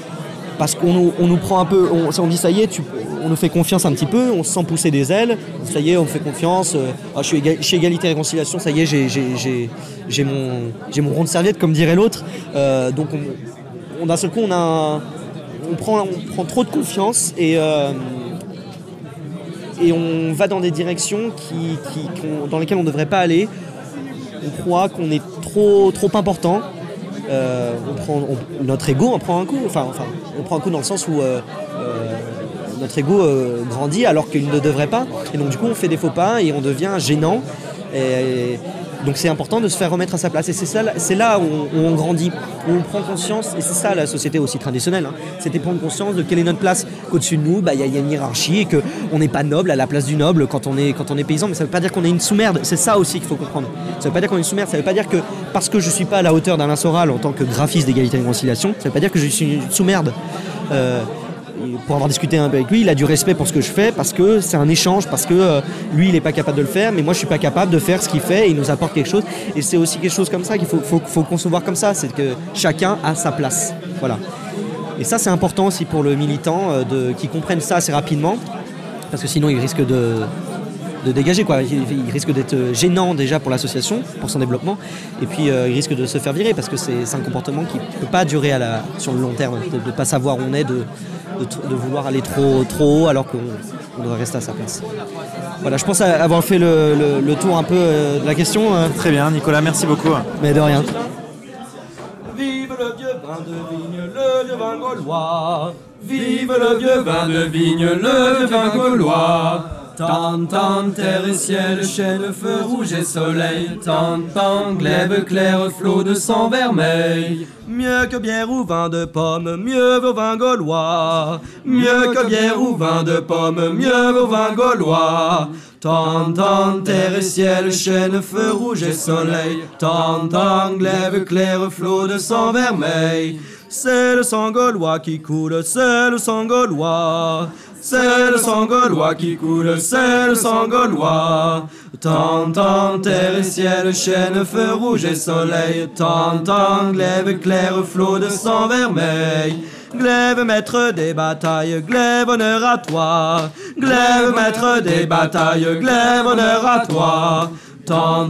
parce qu'on nous, prend un peu, on, dit ça y est, on nous fait confiance un petit peu, on se sent pousser des ailes, ça y est, on fait confiance, euh, ah, je suis Égalité et Réconciliation, ça y est, j'ai- mon, rond de serviette, comme dirait l'autre. Euh, donc on, d'un seul coup, on, a on, prend, trop de confiance et, euh, on va dans des directions dans lesquelles on ne devrait pas aller on croit qu'on est trop, trop important. Euh, on prend, notre ego en prend un coup. Enfin, enfin, on prend un coup dans le sens où euh, euh, notre ego grandit alors qu'il ne devrait pas. Et donc du coup, on fait des faux pas et on devient gênant. Et, donc c'est important de se faire remettre à sa place. Et c'est ça, c'est là où on, grandit, où on prend conscience. Et c'est ça la société aussi traditionnelle. hein. C'était prendre conscience de quelle est notre place. Qu'au-dessus de nous, bah, il y, a- il y a une hiérarchie et qu'on n'est pas noble à la place du noble quand on est, quand on est paysan. Mais ça ne veut pas dire qu'on est une sous-merde. C'est ça aussi qu'il faut comprendre. Ça ne veut pas dire qu'on est une sous-merde. Ça ne veut pas dire que parce que je ne suis pas à la hauteur d'Alain Soral en tant que graphiste d'égalité et de réconciliation, ça ne veut pas dire que je suis une sous-merde. Euh, pour avoir discuté un peu avec lui, il a du respect pour ce que je fais parce que c'est un échange, parce que euh, lui il n'est pas capable de le faire, mais moi je suis pas capable de faire ce qu'il fait et il nous apporte quelque chose. Et c'est aussi quelque chose comme ça qu'il faut, concevoir comme ça, c'est que chacun a sa place. Voilà. Et ça, c'est important aussi pour le militant euh, de, qui comprenne ça assez rapidement, parce que sinon, il risque de, de dégager. Quoi. Il, il risque d'être gênant déjà pour l'association, pour son développement, et puis euh, il risque de se faire virer, parce que c'est un comportement qui ne peut pas durer à la, sur le long terme, de ne pas savoir où on est, de, de, vouloir aller trop, trop haut alors qu'on on devrait rester à sa place. Voilà, je pense avoir fait le, le- le tour un peu euh, de la question, euh, Très bien, Nicolas, merci beaucoup. mais de rien. Vive le vieux vin de vigne, le vieux vin gaulois. Vive le vieux vin de vigne, le vieux vin gaulois. Tant, terre et ciel, chêne, feu rouge et soleil. Tant, tant, glaive clair, flot de sang vermeil. Mieux que bière ou vin de pomme, mieux vaut vin gaulois. Mieux que bière ou vin de pomme, mieux vaut vin gaulois. Tant, terre et ciel, chêne, feu rouge et soleil. Tant, tant, glaive clair, flot de sang vermeil. C'est le sang gaulois qui coule, c'est le sang gaulois. C'est le sang gaulois qui coule, c'est le sang gaulois. Tant, tant, terre et ciel, chêne, feu rouge et soleil. Tant, tant, glaive clair, flot de sang vermeil. Glaive maître des batailles, glaive honneur à toi. Glaive maître des batailles, glaive honneur à toi. Tant,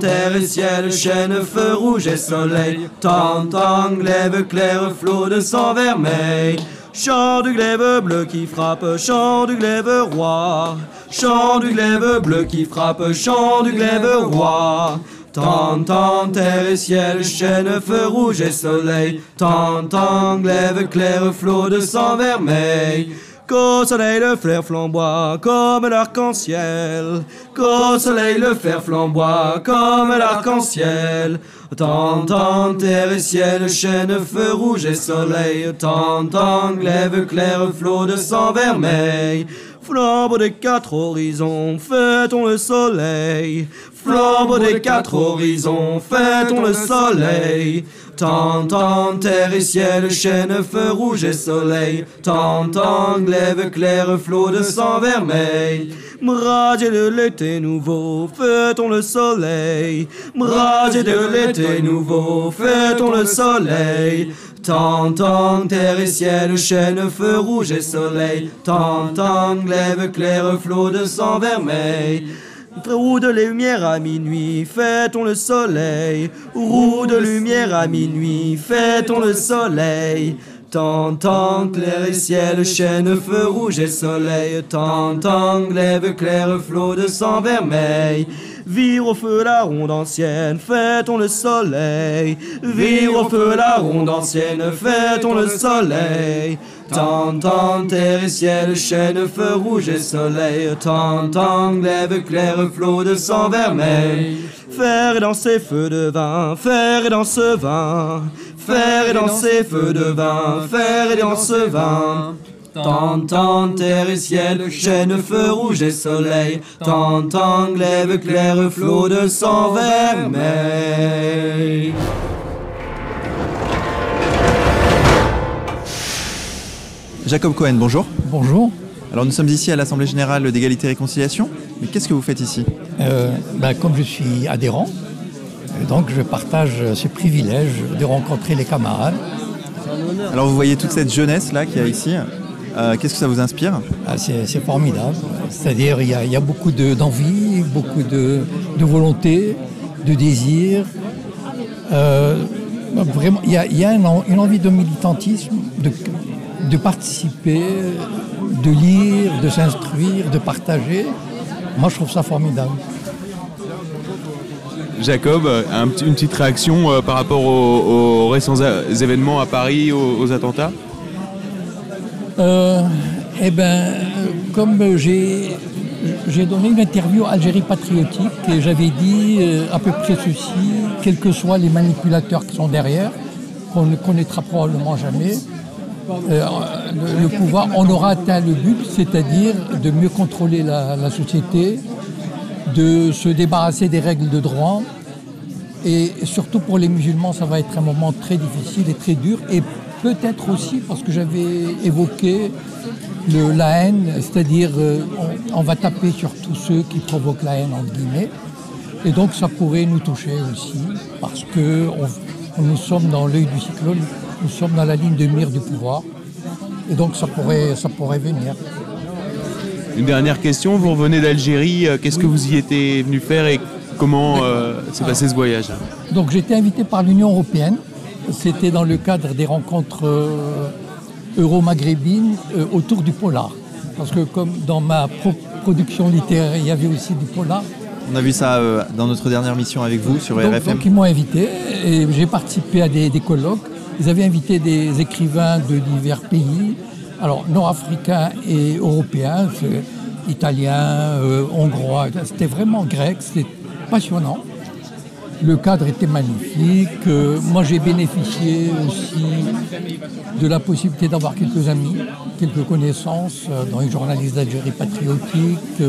terre et ciel, chêne, feu rouge et soleil. Tant, tant, glaive clair, flot de sang vermeil. Chant du glaive bleu qui frappe, chant du glaive roi. Chant du glaive bleu qui frappe, chant du glaive roi. Tant, tant, terre et ciel, chêne, feu rouge et soleil. Tant, tant, glaive clair, flot de sang vermeil. Qu'au soleil le flair flamboie comme l'arc-en-ciel. Qu'au soleil le fer flamboie comme l'arc-en-ciel. Tant, tant, terre et ciel, chêne, feu rouge et soleil. Tant, tant, glaive clair, flot de sang vermeil. Flambeau des quatre horizons, fêtons le soleil. Flambeau des quatre horizons, fêtons le soleil. Tant, tant, terre et ciel, chêne, feu rouge et soleil. Tant, tant, glaive clair, flot de sang vermeil. Brasier de l'été nouveau, fêtons le soleil. Brasier de l'été nouveau, fêtons le soleil. Tant, terre et ciel, chêne, feu rouge et soleil. Tant, tant, glaive clair, flot de sang vermeil. Roue de lumière à minuit, fêtons le soleil. Roue de lumière à minuit, fêtons le soleil. Tant, tant, clair et ciel, chêne, feu rouge et soleil. Tant, tant, glaive clair, flot de sang vermeil. Vire au feu la ronde ancienne, fêtons le soleil. Vire au feu la ronde ancienne, fêtons le soleil. Tant, tant, terre et ciel, chêne, feu rouge et soleil. Tant, tant, glaive clair, flot de sang vermeil. Faire dans ces feux de vin, faire dans ce vin. Faire et dans ces feux de vin, faire et dans ce vin. Tant, tant, terre et ciel, chêne, feu rouge et soleil. Tant, tant, glaive clair, flot de sang vermeil. Jacob Cohen, bonjour. Bonjour. Alors nous sommes ici à l'Assemblée Générale d'égalité et réconciliation. Mais qu'est-ce que vous faites ici? Euh, ben, comme je suis adhérent, donc je partage ce privilège de rencontrer les camarades. Alors vous voyez toute cette jeunesse là qu'il y a ici. Euh, qu'est-ce que ça vous inspire? Ah, c'est formidable. C'est-à-dire il y, a- il y a beaucoup de- d'envie, beaucoup de, de volonté, de désir. Euh, vraiment, il y a, il y a une, en- une envie de militantisme, de, de participer, de lire, de s'instruire, de partager. Moi, je trouve ça formidable. Jacob, euh, une petite réaction euh, par rapport aux, récents événements à Paris, aux, attentats Euh, eh bien, comme j'ai donné une interview à Algérie Patriotique et j'avais dit à peu près ceci, quels que soient les manipulateurs qui sont derrière, qu'on ne connaîtra probablement jamais, le, pouvoir, on aura atteint le but, c'est-à-dire de mieux contrôler la société, de se débarrasser des règles de droit. Et surtout pour les musulmans, ça va être un moment très difficile et très dur. Et peut-être aussi, parce que j'avais évoqué la haine, c'est-à-dire euh, on, va taper sur tous ceux qui provoquent la haine, entre guillemets. Et donc ça pourrait nous toucher aussi, parce que nous sommes dans l'œil du cyclone. nous sommes dans la ligne de mire du pouvoir. Et donc ça pourrait, ça pourrait venir. Une dernière question, vous revenez d'Algérie, euh, qu'est-ce que vous y étiez venu faire et comment euh, s'est passé ce voyage Donc j'ai été invité par l'Union européenne. C'était dans le cadre des rencontres euh, euro-maghrébines euh, autour du polar. Parce que comme dans ma pro- production littéraire, il y avait aussi du polar. On a vu ça euh, dans notre dernière mission avec vous sur Donc, RFM. donc, ils m'ont invité et j'ai participé à des, des colloques. Ils avaient invité des écrivains de divers pays, alors nord-africains et européens, italiens, euh, hongrois. C'était vraiment grec, c'était passionnant. Le cadre était magnifique. Euh, moi, j'ai bénéficié aussi de la possibilité d'avoir quelques amis, quelques connaissances euh, dans les journalistes d'Algérie patriotique,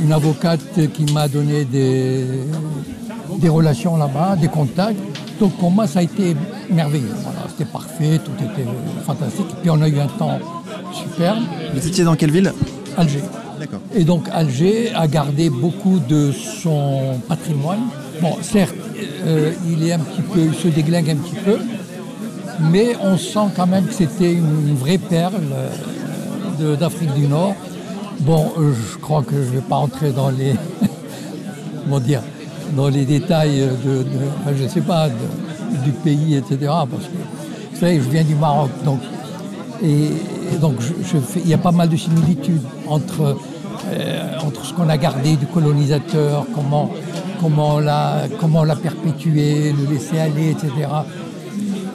une avocate qui m'a donné des relations là-bas, des contacts. Donc pour moi, ça a été merveilleux. Voilà, c'était parfait, tout était fantastique. Et puis on a eu un temps superbe. Vous étiez dans quelle ville Alger. D'accord. Et donc Alger a gardé beaucoup de son patrimoine. Bon, certes, euh, il est un petit peu, il se déglingue un petit peu, mais on sent quand même que c'était une, vraie perle euh, d'Afrique du Nord. Bon, euh, je crois que je ne vais pas entrer dans les, comment dire, dans les détails de, de- je sais pas, du pays, etc. Parce que vous savez, je viens du Maroc, donc et, donc il y a pas mal de similitudes entre, euh, entre ce qu'on a gardé du colonisateur, comment, comment l'a comment l'a perpétué, le laisser aller, etc.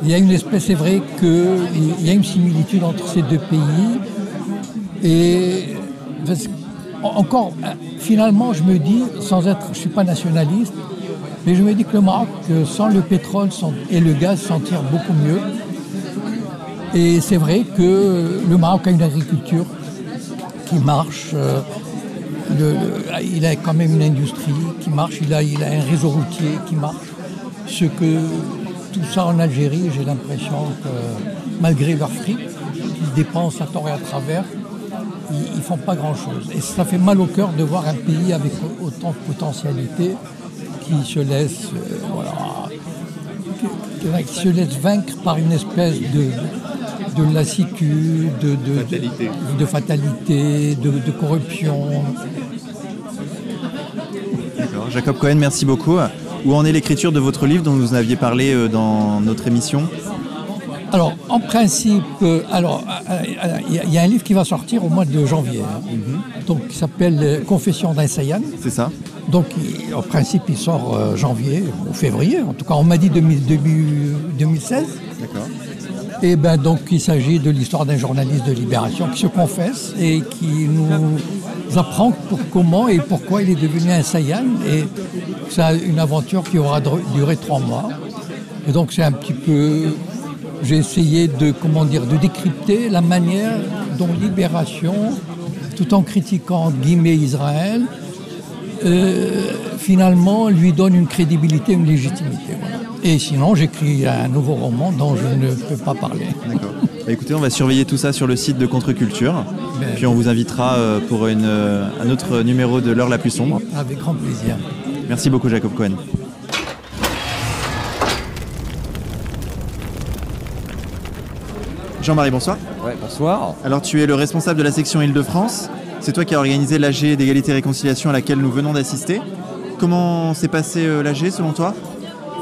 Il y a une espèce, c'est vrai qu'il y a une similitude entre ces deux pays. Et parce encore, euh, finalement, je me dis, sans être, je suis pas nationaliste, mais je me dis que le Maroc, sans le pétrole et le gaz, s'en tire beaucoup mieux. Et c'est vrai que le Maroc a une agriculture qui marche. euh, il a quand même une industrie qui marche. Il a, il a un réseau routier qui marche. Ce que tout ça en Algérie, j'ai l'impression que malgré leur fric, qu'ils dépensent à tort et à travers, ils, ne font pas grand-chose. Et ça fait mal au cœur de voir un pays avec autant de potentialité qui se laisse, euh, voilà, qui- qui se laisse vaincre par une espèce de, de lassitude, de, de, Fatalité. de, de fatalité, de, de corruption. D'accord. Jacob Cohen, merci beaucoup. Où en est l'écriture de votre livre dont vous aviez parlé euh, dans notre émission? Alors, en principe, euh, alors, euh, euh, il y, a- il y a un livre qui va sortir au mois de janvier, hein. donc qui s'appelle Confession d'un Saiyan. C'est ça Donc, il- en principe, il sort euh, janvier ou février. En tout cas, on m'a dit début 2016. D'accord. Et ben donc, il s'agit de l'histoire d'un journaliste de Libération qui se confesse et qui nous apprend pour comment et pourquoi il est devenu un Saiyan. Et c'est une aventure qui aura duré trois mois. Et donc, c'est un petit peu. J'ai essayé de, comment dire, de décrypter la manière dont Libération, tout en critiquant guillemets Israël, euh, finalement lui donne une crédibilité, une légitimité. voilà. Et sinon, j'écris un nouveau roman dont je ne peux pas parler. D'accord. Bah, écoutez, on va surveiller tout ça sur le site de Contre-Culture. Ben, Puis on vous invitera euh, pour une, euh, un autre numéro de L'heure la plus sombre. Avec grand plaisir. Merci beaucoup, Jacob Cohen. Jean-Marie, bonsoir. Ouais, bonsoir. Alors, tu es le responsable de la section Île-de-France. C'est toi qui as organisé l'AG d'égalité et réconciliation à laquelle nous venons d'assister. Comment s'est passé euh, l'AG selon toi?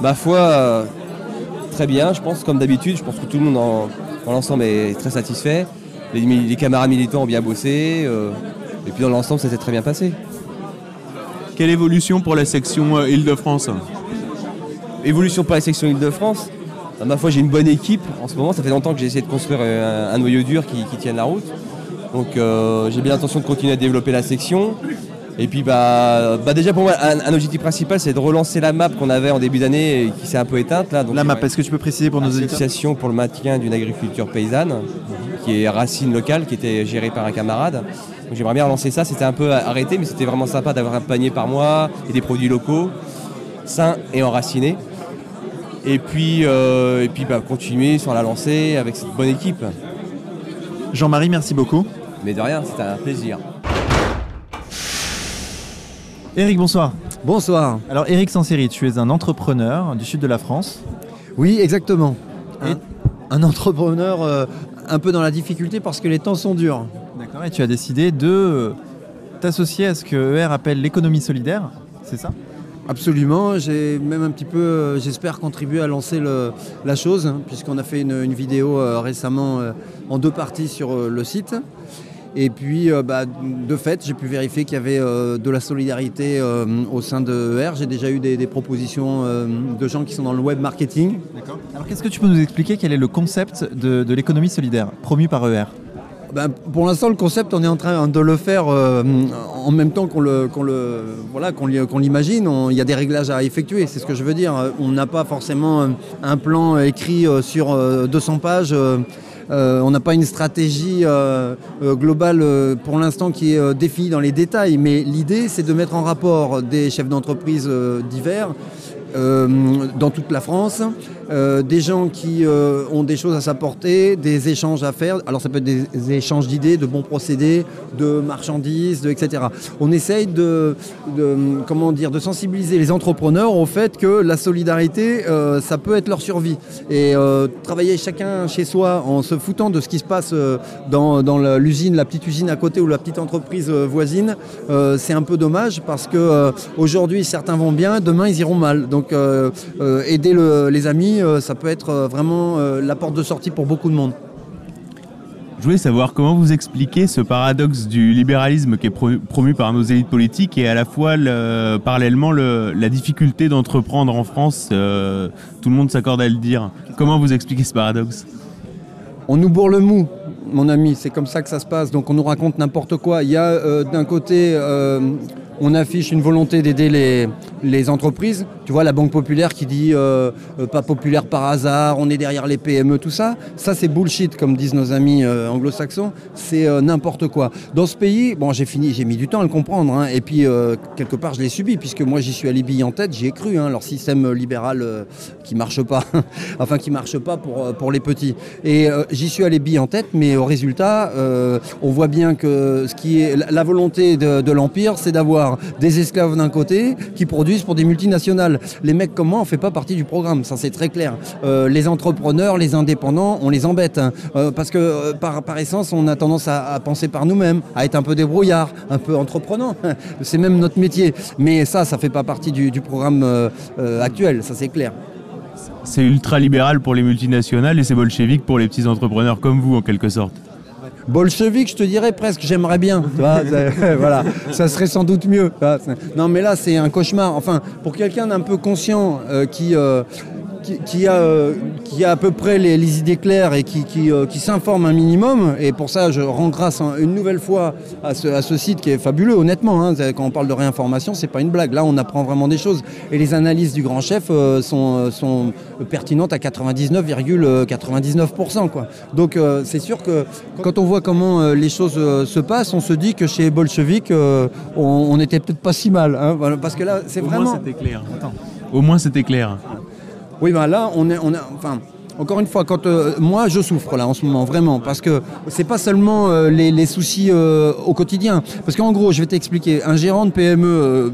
Ma foi, euh, très bien, je pense, comme d'habitude. Je pense que tout le monde en, dans l'ensemble est très satisfait. Les, camarades militants ont bien bossé. euh, et puis dans l'ensemble, ça s'est très bien passé. Quelle évolution pour la section euh, Île-de-France? Évolution pour la section Île-de-France? À ma foi, j'ai une bonne équipe. En ce moment, ça fait longtemps que j'ai essayé de construire euh, un, un noyau dur qui, qui tienne la route. Donc euh, j'ai bien l'intention de continuer à développer la section. Et puis bah, bah déjà pour moi, un, un objectif principal, c'est de relancer la map qu'on avait en début d'année et qui s'est un peu éteinte. Là. Donc, La map, est-ce que tu peux préciser pour nos auditeurs Association pour le maintien d'une agriculture paysanne, qui est racine locale, qui était gérée par un camarade. Donc j'aimerais bien relancer ça. C'était un peu arrêté, mais c'était vraiment sympa d'avoir un panier par mois et des produits locaux, sains et enracinés. Et puis, euh, et puis bah, continuer sur la lancée avec cette bonne équipe. Jean-Marie, merci beaucoup. Mais de rien, c'était un plaisir. Eric, bonsoir. Bonsoir. Alors, Eric Sanseri, tu es un entrepreneur du sud de la France. Oui, exactement. un, un entrepreneur euh, un peu dans la difficulté parce que les temps sont durs. D'accord, et tu as décidé de euh, t'associer à ce que ER appelle l'économie solidaire, c'est ça? Absolument, j'ai même un petit peu, euh, j'espère, contribué à lancer la chose, hein, puisqu'on a fait une, vidéo euh, récemment euh, en deux parties sur le site. Et puis, bah, de fait, j'ai pu vérifier qu'il y avait de la solidarité au sein de ER. J'ai déjà eu des, propositions de gens qui sont dans le web marketing. D'accord. Alors qu'est-ce que tu peux nous expliquer? Quel est le concept de, de l'économie solidaire promu par ER Ben, pour l'instant, le concept, on est en train de le faire euh, en même temps qu'on le, voilà, l'imagine. Il y a des réglages à effectuer, c'est ce que je veux dire. On n'a pas forcément euh, un plan écrit euh, sur euh, 200 pages. on n'a pas une stratégie globale pour l'instant qui est définie dans les détails, mais l'idée c'est de mettre en rapport des chefs d'entreprise divers dans toute la France, euh, des gens qui euh, ont des choses à s'apporter, des échanges à faire. Alors ça peut être des, échanges d'idées, de bons procédés, de marchandises, de, etc. On essaye de, comment dire, de sensibiliser les entrepreneurs au fait que la solidarité, euh, ça peut être leur survie. Et euh, travailler chacun chez soi en se foutant de ce qui se passe euh, dans, dans l'usine, la petite usine à côté ou la petite entreprise euh, voisine, euh, c'est un peu dommage parce que euh, aujourd'hui certains vont bien, demain ils iront mal. Donc euh, euh, aider le- les amis, euh, ça peut être vraiment la porte de sortie pour beaucoup de monde. Je voulais savoir comment vous expliquez ce paradoxe du libéralisme qui est pro- promu par nos élites politiques et à la fois le- parallèlement le- la difficulté d'entreprendre en France. euh, tout le monde s'accorde à le dire. Comment vous expliquez ce paradoxe? On nous bourre le mou, mon ami, c'est comme ça que ça se passe. Donc on nous raconte n'importe quoi. Il y a euh, d'un côté, euh, on affiche une volonté d'aider les, entreprises. Tu vois, la Banque Populaire qui dit euh, euh, pas populaire par hasard, on est derrière les PME, tout ça. Ça, c'est bullshit, comme disent nos amis euh, anglo-saxons. C'est n'importe quoi. Dans ce pays, bon, j'ai fini, j'ai mis du temps à le comprendre. hein. et puis, quelque part, je l'ai subi, puisque moi, j'y suis allé bille en tête, j'y ai cru. hein, leur système libéral qui marche pas, enfin, qui marche pas pour, les petits. Et j'y suis allé bille en tête, mais au résultat, on voit bien que ce qui est la- volonté de l'Empire, c'est d'avoir des esclaves d'un côté qui produisent pour des multinationales. Les mecs comme moi, on fait pas partie du programme, ça c'est très clair. Euh, les entrepreneurs, les indépendants, on les embête. hein. Euh, parce que euh, par, essence, on a tendance à, penser par nous-mêmes, à être un peu débrouillard, un peu entreprenant. c'est même notre métier. Mais ça, ça fait pas partie du, programme actuel, ça c'est clair. C'est ultra-libéral pour les multinationales et c'est bolchevique pour les petits entrepreneurs comme vous en quelque sorte. Bolchevique, je te dirais presque, j'aimerais bien. tu vois, c'est- voilà, ça serait sans doute mieux. Non, mais là, c'est un cauchemar. Enfin, pour quelqu'un d'un peu conscient euh, qui, euh, qui, qui a, euh, qui a à peu près les, les idées claires et qui, qui, euh, qui s'informe un minimum, et pour ça, je rends grâce une nouvelle fois à ce, à ce site qui est fabuleux, honnêtement. hein. Quand on parle de réinformation, c'est pas une blague. Là, on apprend vraiment des choses. Et les analyses du grand chef euh, sont, sont pertinentes à 99,99%. quoi. Donc, c'est sûr que quand on voit comment les choses se passent, on se dit que chez Bolchevique, euh, on, on était peut-être pas si mal. hein. Parce que là, c'est Au vraiment. moins c'était clair. Au moins c'était clair. Oui, ben là, on est, on a, enfin, encore une fois, quand euh, moi je souffre là en ce moment, vraiment, parce que c'est pas seulement euh, les, soucis euh, au quotidien. Parce qu'en gros, je vais t'expliquer, un gérant de PME,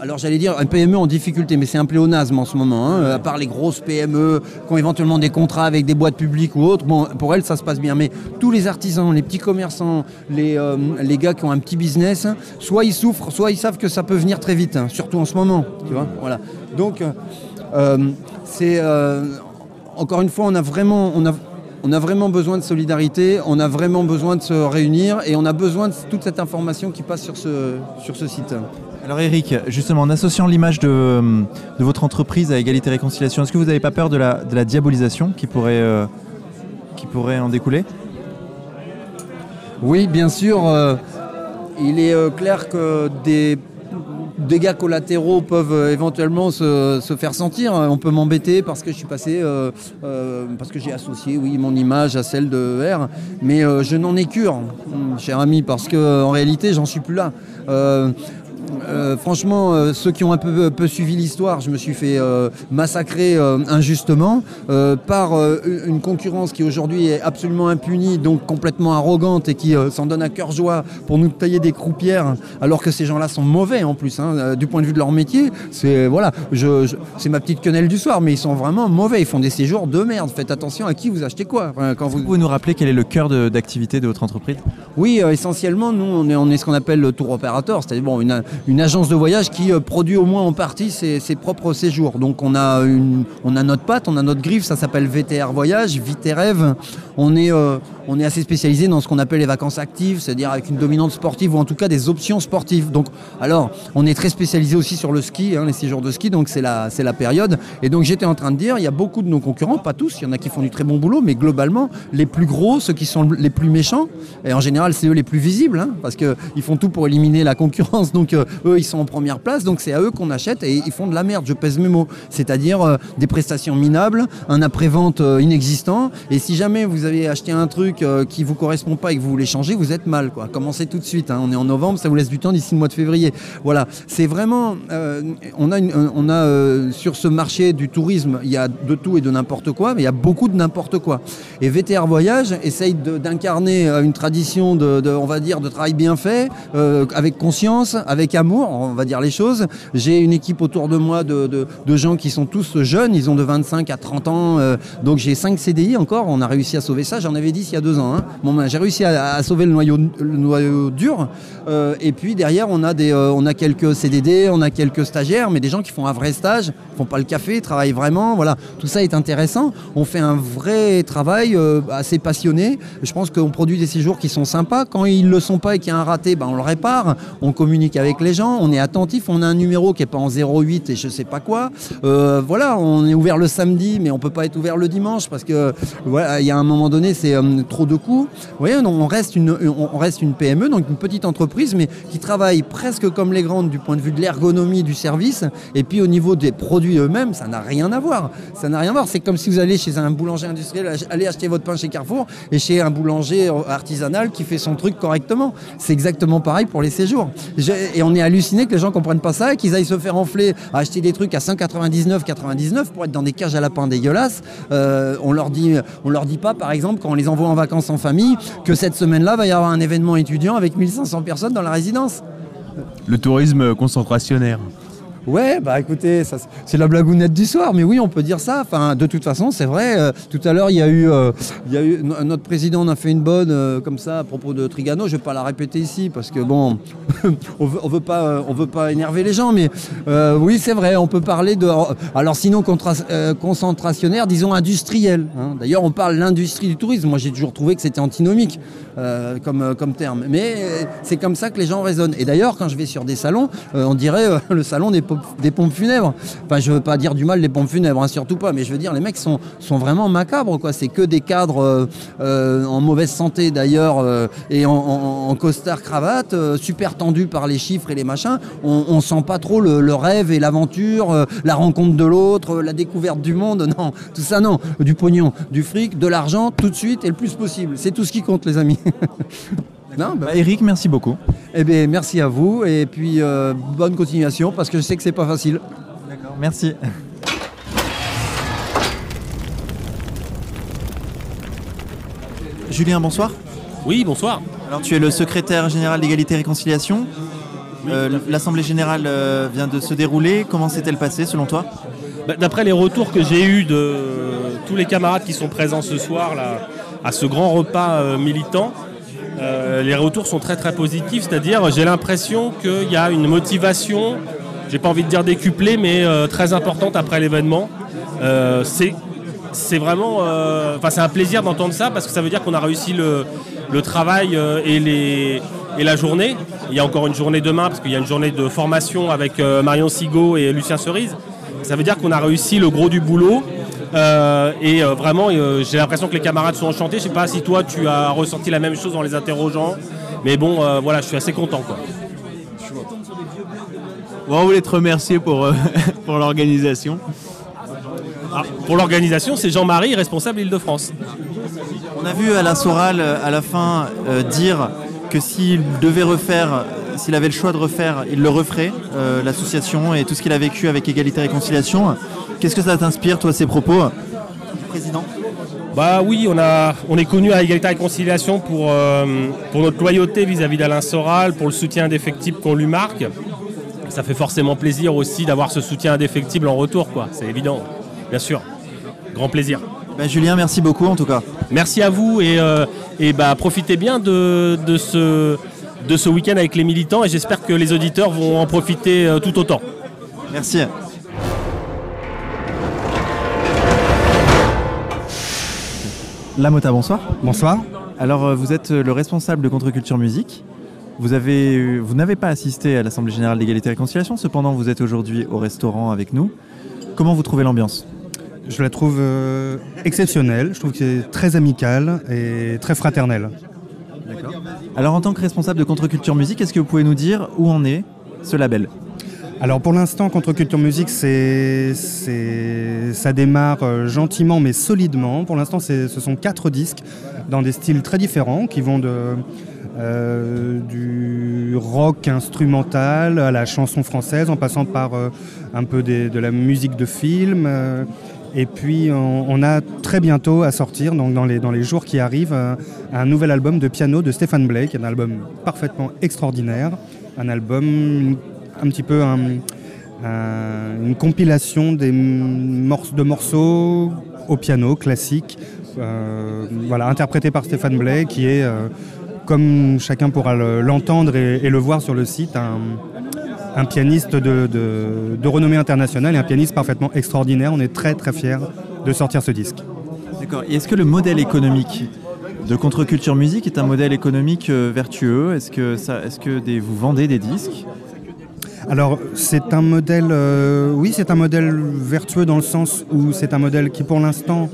alors j'allais dire un PME en difficulté, mais c'est un pléonasme en ce moment, hein, à part les grosses PME qui ont éventuellement des contrats avec des boîtes publiques ou autres, bon, pour elles ça se passe bien. Mais tous les artisans, les petits commerçants, les, les gars qui ont un petit business, soit ils souffrent, soit ils savent que ça peut venir très vite, hein, surtout en ce moment, tu vois. Voilà. Donc, c'est euh, encore une fois, on a vraiment, on a, on a vraiment besoin de solidarité, on a vraiment besoin de se réunir et on a besoin de toute cette information qui passe sur ce, sur ce site. Alors Eric, justement, en associant l'image de, de votre entreprise à Égalité et Réconciliation, est-ce que vous n'avez pas peur de la, de la diabolisation qui pourrait, euh, qui pourrait en découler? Oui, bien sûr, euh, il est euh, clair que des dégâts collatéraux peuvent euh, éventuellement se, faire sentir. On peut m'embêter parce que je suis passé, euh, euh, parce que j'ai associé, oui, mon image à celle de R, mais je n'en ai cure, cher ami, parce que en réalité, j'en suis plus là. Euh, euh, franchement, euh, ceux qui ont un peu, peu suivi l'histoire, je me suis fait euh, massacrer euh, injustement euh, par euh, une concurrence qui aujourd'hui est absolument impunie, donc complètement arrogante et qui euh, s'en donne à cœur joie pour nous tailler des croupières, alors que ces gens-là sont mauvais en plus, hein, euh, du point de vue de leur métier. C'est voilà, je, je- c'est ma petite quenelle du soir, mais ils sont vraiment mauvais. Ils font des séjours de merde. Faites attention à qui vous achetez quoi. Enfin, quand vous... Vous pouvez nous rappeler quel est le cœur de- d'activité de votre entreprise? Oui, euh, essentiellement, nous, on est, on est ce qu'on appelle le tour opérateur, c'est-à-dire bon, une, une agence de voyage qui euh, produit au moins en partie ses, propres séjours. Donc, on a, une, on a notre patte, on a notre griffe, ça s'appelle VTR Voyage, Viterrêve. On est, euh, on est assez spécialisé dans ce qu'on appelle les vacances actives, c'est-à-dire avec une dominante sportive ou en tout cas des options sportives. Donc, alors, on est très spécialisé aussi sur le ski, hein, les séjours de ski, donc c'est la, la période. Et donc, j'étais en train de dire, il y a beaucoup de nos concurrents, pas tous, il y en a qui font du très bon boulot, mais globalement, les plus gros, ceux qui sont les plus méchants, et en général, c'est eux les plus visibles, hein, parce qu'ils font tout pour éliminer la concurrence. Donc, euh, eux, ils sont en première place, donc c'est à eux qu'on achète et ils font de la merde, je pèse mes mots. C'est-à-dire euh, des prestations minables, un après-vente euh, inexistant. Et si jamais vous avez acheté un truc euh, qui vous correspond pas et que vous voulez changer, vous êtes mal. Quoi. Commencez tout de suite. hein. On est en novembre, ça vous laisse du temps d'ici le mois de février. Voilà, c'est vraiment. euh, on a, on a sur ce marché du tourisme, il y a de tout et de n'importe quoi, mais il y a beaucoup de n'importe quoi. Et VTR Voyage essaye d'incarner une tradition de, on va dire, de travail bien fait, avec conscience, avec amour, on va dire les choses. J'ai une équipe autour de moi de, gens qui sont tous jeunes, ils ont de 25 à 30 ans, euh, donc j'ai 5 CDI encore, on a réussi à sauver ça, j'en avais 10 il y a deux ans. hein. Ben, j'ai réussi à, sauver le noyau, dur, Euh, et puis derrière on a, euh, quelques CDD, on a quelques stagiaires, mais des gens qui font un vrai stage, font pas le café, travaillent vraiment, voilà, tout ça est intéressant. On fait un vrai travail assez passionné. Je pense qu'on produit des séjours qui sont sympas. Quand ils le sont pas et qu'il y a un raté, ben, on le répare. On communique avec les gens, on est attentif. On a un numéro qui est pas en 08 et je sais pas quoi. Euh, voilà, on est ouvert le samedi, mais on peut pas être ouvert le dimanche parce que voilà, il y a un moment donné, c'est euh, trop de coûts. Vous voyez, on reste une, on reste une PME, donc une petite entreprise, mais qui travaille presque comme les grandes du point de vue de l'ergonomie du service. Et puis au niveau des produits eux-mêmes, ça n'a rien à voir. Ça n'a rien à voir. C'est comme si vous allez chez un boulanger industriel, allez acheter votre pain chez Carrefour et chez un boulanger artisanal qui fait son truc correctement. C'est exactement pareil pour les séjours. Et on est halluciné que les gens comprennent pas ça et qu'ils aillent se faire enfler à acheter des trucs à 199,99 pour être dans des cages à lapins dégueulasses. Euh, on leur dit, on leur dit pas, par exemple, quand on les envoie en vacances en famille, que cette semaine-là va y avoir un événement étudiant avec 1500 personnes dans la résidence. Le tourisme concentrationnaire. Ouais, bah écoutez, c'est- la blagounette du soir, mais oui, on peut dire ça. Enfin, de toute façon, c'est vrai. euh, tout à l'heure, il y a eu, euh, il y a eu no- notre président en a fait une bonne euh, comme ça à propos de Trigano. Je vais pas la répéter ici parce que bon, on veut, veut pas, on veut pas énerver les gens, mais oui, c'est vrai. On peut parler de, alors sinon concentrationnaire, disons industriel. hein. D'ailleurs, on parle l'industrie du tourisme. Moi, j'ai toujours trouvé que c'était antinomique euh, comme, euh, comme terme, mais c'est comme ça que les gens raisonnent. Et d'ailleurs, quand je vais sur des salons, euh, on dirait le salon des, pom- des pompes funèbres. Enfin, je veux pas dire du mal des pompes funèbres, hein, surtout pas, mais je veux dire, les mecs sont, sont vraiment macabres. C'est que des cadres en mauvaise santé d'ailleurs, et en, en- en costard cravate, euh, super tendus par les chiffres et les machins. On, on sent pas trop le, rêve et l'aventure, la rencontre de l'autre, la découverte du monde. Non, tout ça, non. Du pognon, du fric, de l'argent, tout de suite et le plus possible. C'est tout ce qui compte, les amis. Non, bah, Eric, merci beaucoup. Eh bien, merci à vous et puis euh, bonne continuation parce que je sais que c'est pas facile. D'accord, merci. Julien, bonsoir. Oui, bonsoir. Alors tu es le secrétaire général d'égalité et réconciliation. Euh, L'Assemblée générale euh, vient de se dérouler. Comment s'est-elle passée selon toi? Bah, D'après les retours que j'ai eus de tous les camarades qui sont présents ce soir là, à ce grand repas euh, militant, euh, les retours sont très très positifs. C'est-à-dire, j'ai l'impression qu'il y a une motivation, j'ai pas envie de dire décuplée, mais euh, très importante après l'événement. C'est vraiment, enfin c'est un plaisir d'entendre ça parce que ça veut dire qu'on a réussi le, le travail et, les, et la journée. Il y a encore une journée demain parce qu'il y a une journée de formation avec Marion Sigaud et Lucien Cerise. Ça veut dire qu'on a réussi le gros du boulot. Euh, et euh, vraiment, euh, j'ai l'impression que les camarades sont enchantés. Je sais pas si toi tu as ressenti la même chose en les interrogeant, mais bon, euh, voilà, je suis assez content quoi. Bon, on voulait te remercier pour, euh, pour l'organisation. Ah, pour l'organisation, c'est Jean-Marie, responsable Île-de-France. On a vu Alain Soral à la fin euh, dire que s'il devait refaire s'il avait le choix de refaire, il le referait, euh, l'association et tout ce qu'il a vécu avec Égalité et Réconciliation. Qu'est-ce que ça t'inspire, toi, ces propos Président? Bah oui, on, a, on est connu à Égalité et Réconciliation pour, euh, pour notre loyauté vis-à-vis d'Alain Soral, pour le soutien indéfectible qu'on lui marque. Ça fait forcément plaisir aussi d'avoir ce soutien indéfectible en retour, quoi. C'est évident, bien sûr. Grand plaisir. Bah, Julien, merci beaucoup en tout cas. Merci à vous et, euh, et bah, profitez bien de, de ce, de ce week-end avec les militants et j'espère que les auditeurs vont en profiter euh, tout autant. Merci. Lamota, bonsoir. Bonsoir. Alors, euh, vous êtes le responsable de Contre-Culture Musique. Vous, avez, vous n'avez pas assisté à l'Assemblée Générale d'Égalité et Réconciliation, cependant vous êtes aujourd'hui au restaurant avec nous. Comment vous trouvez l'ambiance? Je la trouve euh, exceptionnelle, je trouve que c'est très amical et très fraternel. Alors, en tant que responsable de Contre-Culture Musique, est-ce que vous pouvez nous dire où en est ce label? Alors pour l'instant, Contre Culture Musique, c'est, ça démarre euh, gentiment mais solidement. Pour l'instant, ce sont quatre disques dans des styles très différents qui vont de, euh, du rock instrumental à la chanson française en passant par euh, un peu de la musique de film. et puis on, a très bientôt à sortir, donc dans les, dans les jours qui arrivent, euh, un nouvel album de piano de Stéphane Blake, un album parfaitement extraordinaire, un album un petit peu un- un- une compilation des de morceaux au piano classique, euh, voilà, interprété par Stéphane Blake, qui est, euh, comme chacun pourra le- l'entendre et, le voir sur le site, un, pianiste de, renommée internationale et un pianiste parfaitement extraordinaire. On est très très fiers de sortir ce disque. D'accord. Et est-ce que le modèle économique de Contre-Culture Musique est un modèle économique euh, vertueux? Est-ce que, vous vendez des disques? Alors c'est un modèle, euh, oui c'est un modèle vertueux dans le sens où c'est un modèle qui pour l'instant,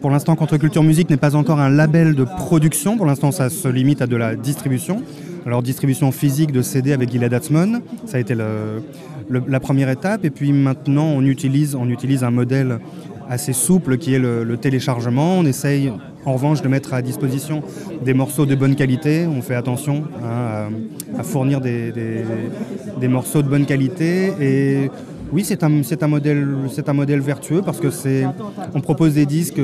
pour l'instant Contre-Culture Musique n'est pas encore un label de production, pour l'instant ça se limite à de la distribution. Alors distribution physique de CD avec Gilad Atzmon, ça a été la première étape et puis maintenant on utilise, on utilise un modèle assez souple qui est le, le téléchargement. On essaye en revanche de mettre à disposition des morceaux de bonne qualité. On fait attention à, fournir des, morceaux de bonne qualité. Et oui, c'est un, modèle, vertueux parce que on propose des disques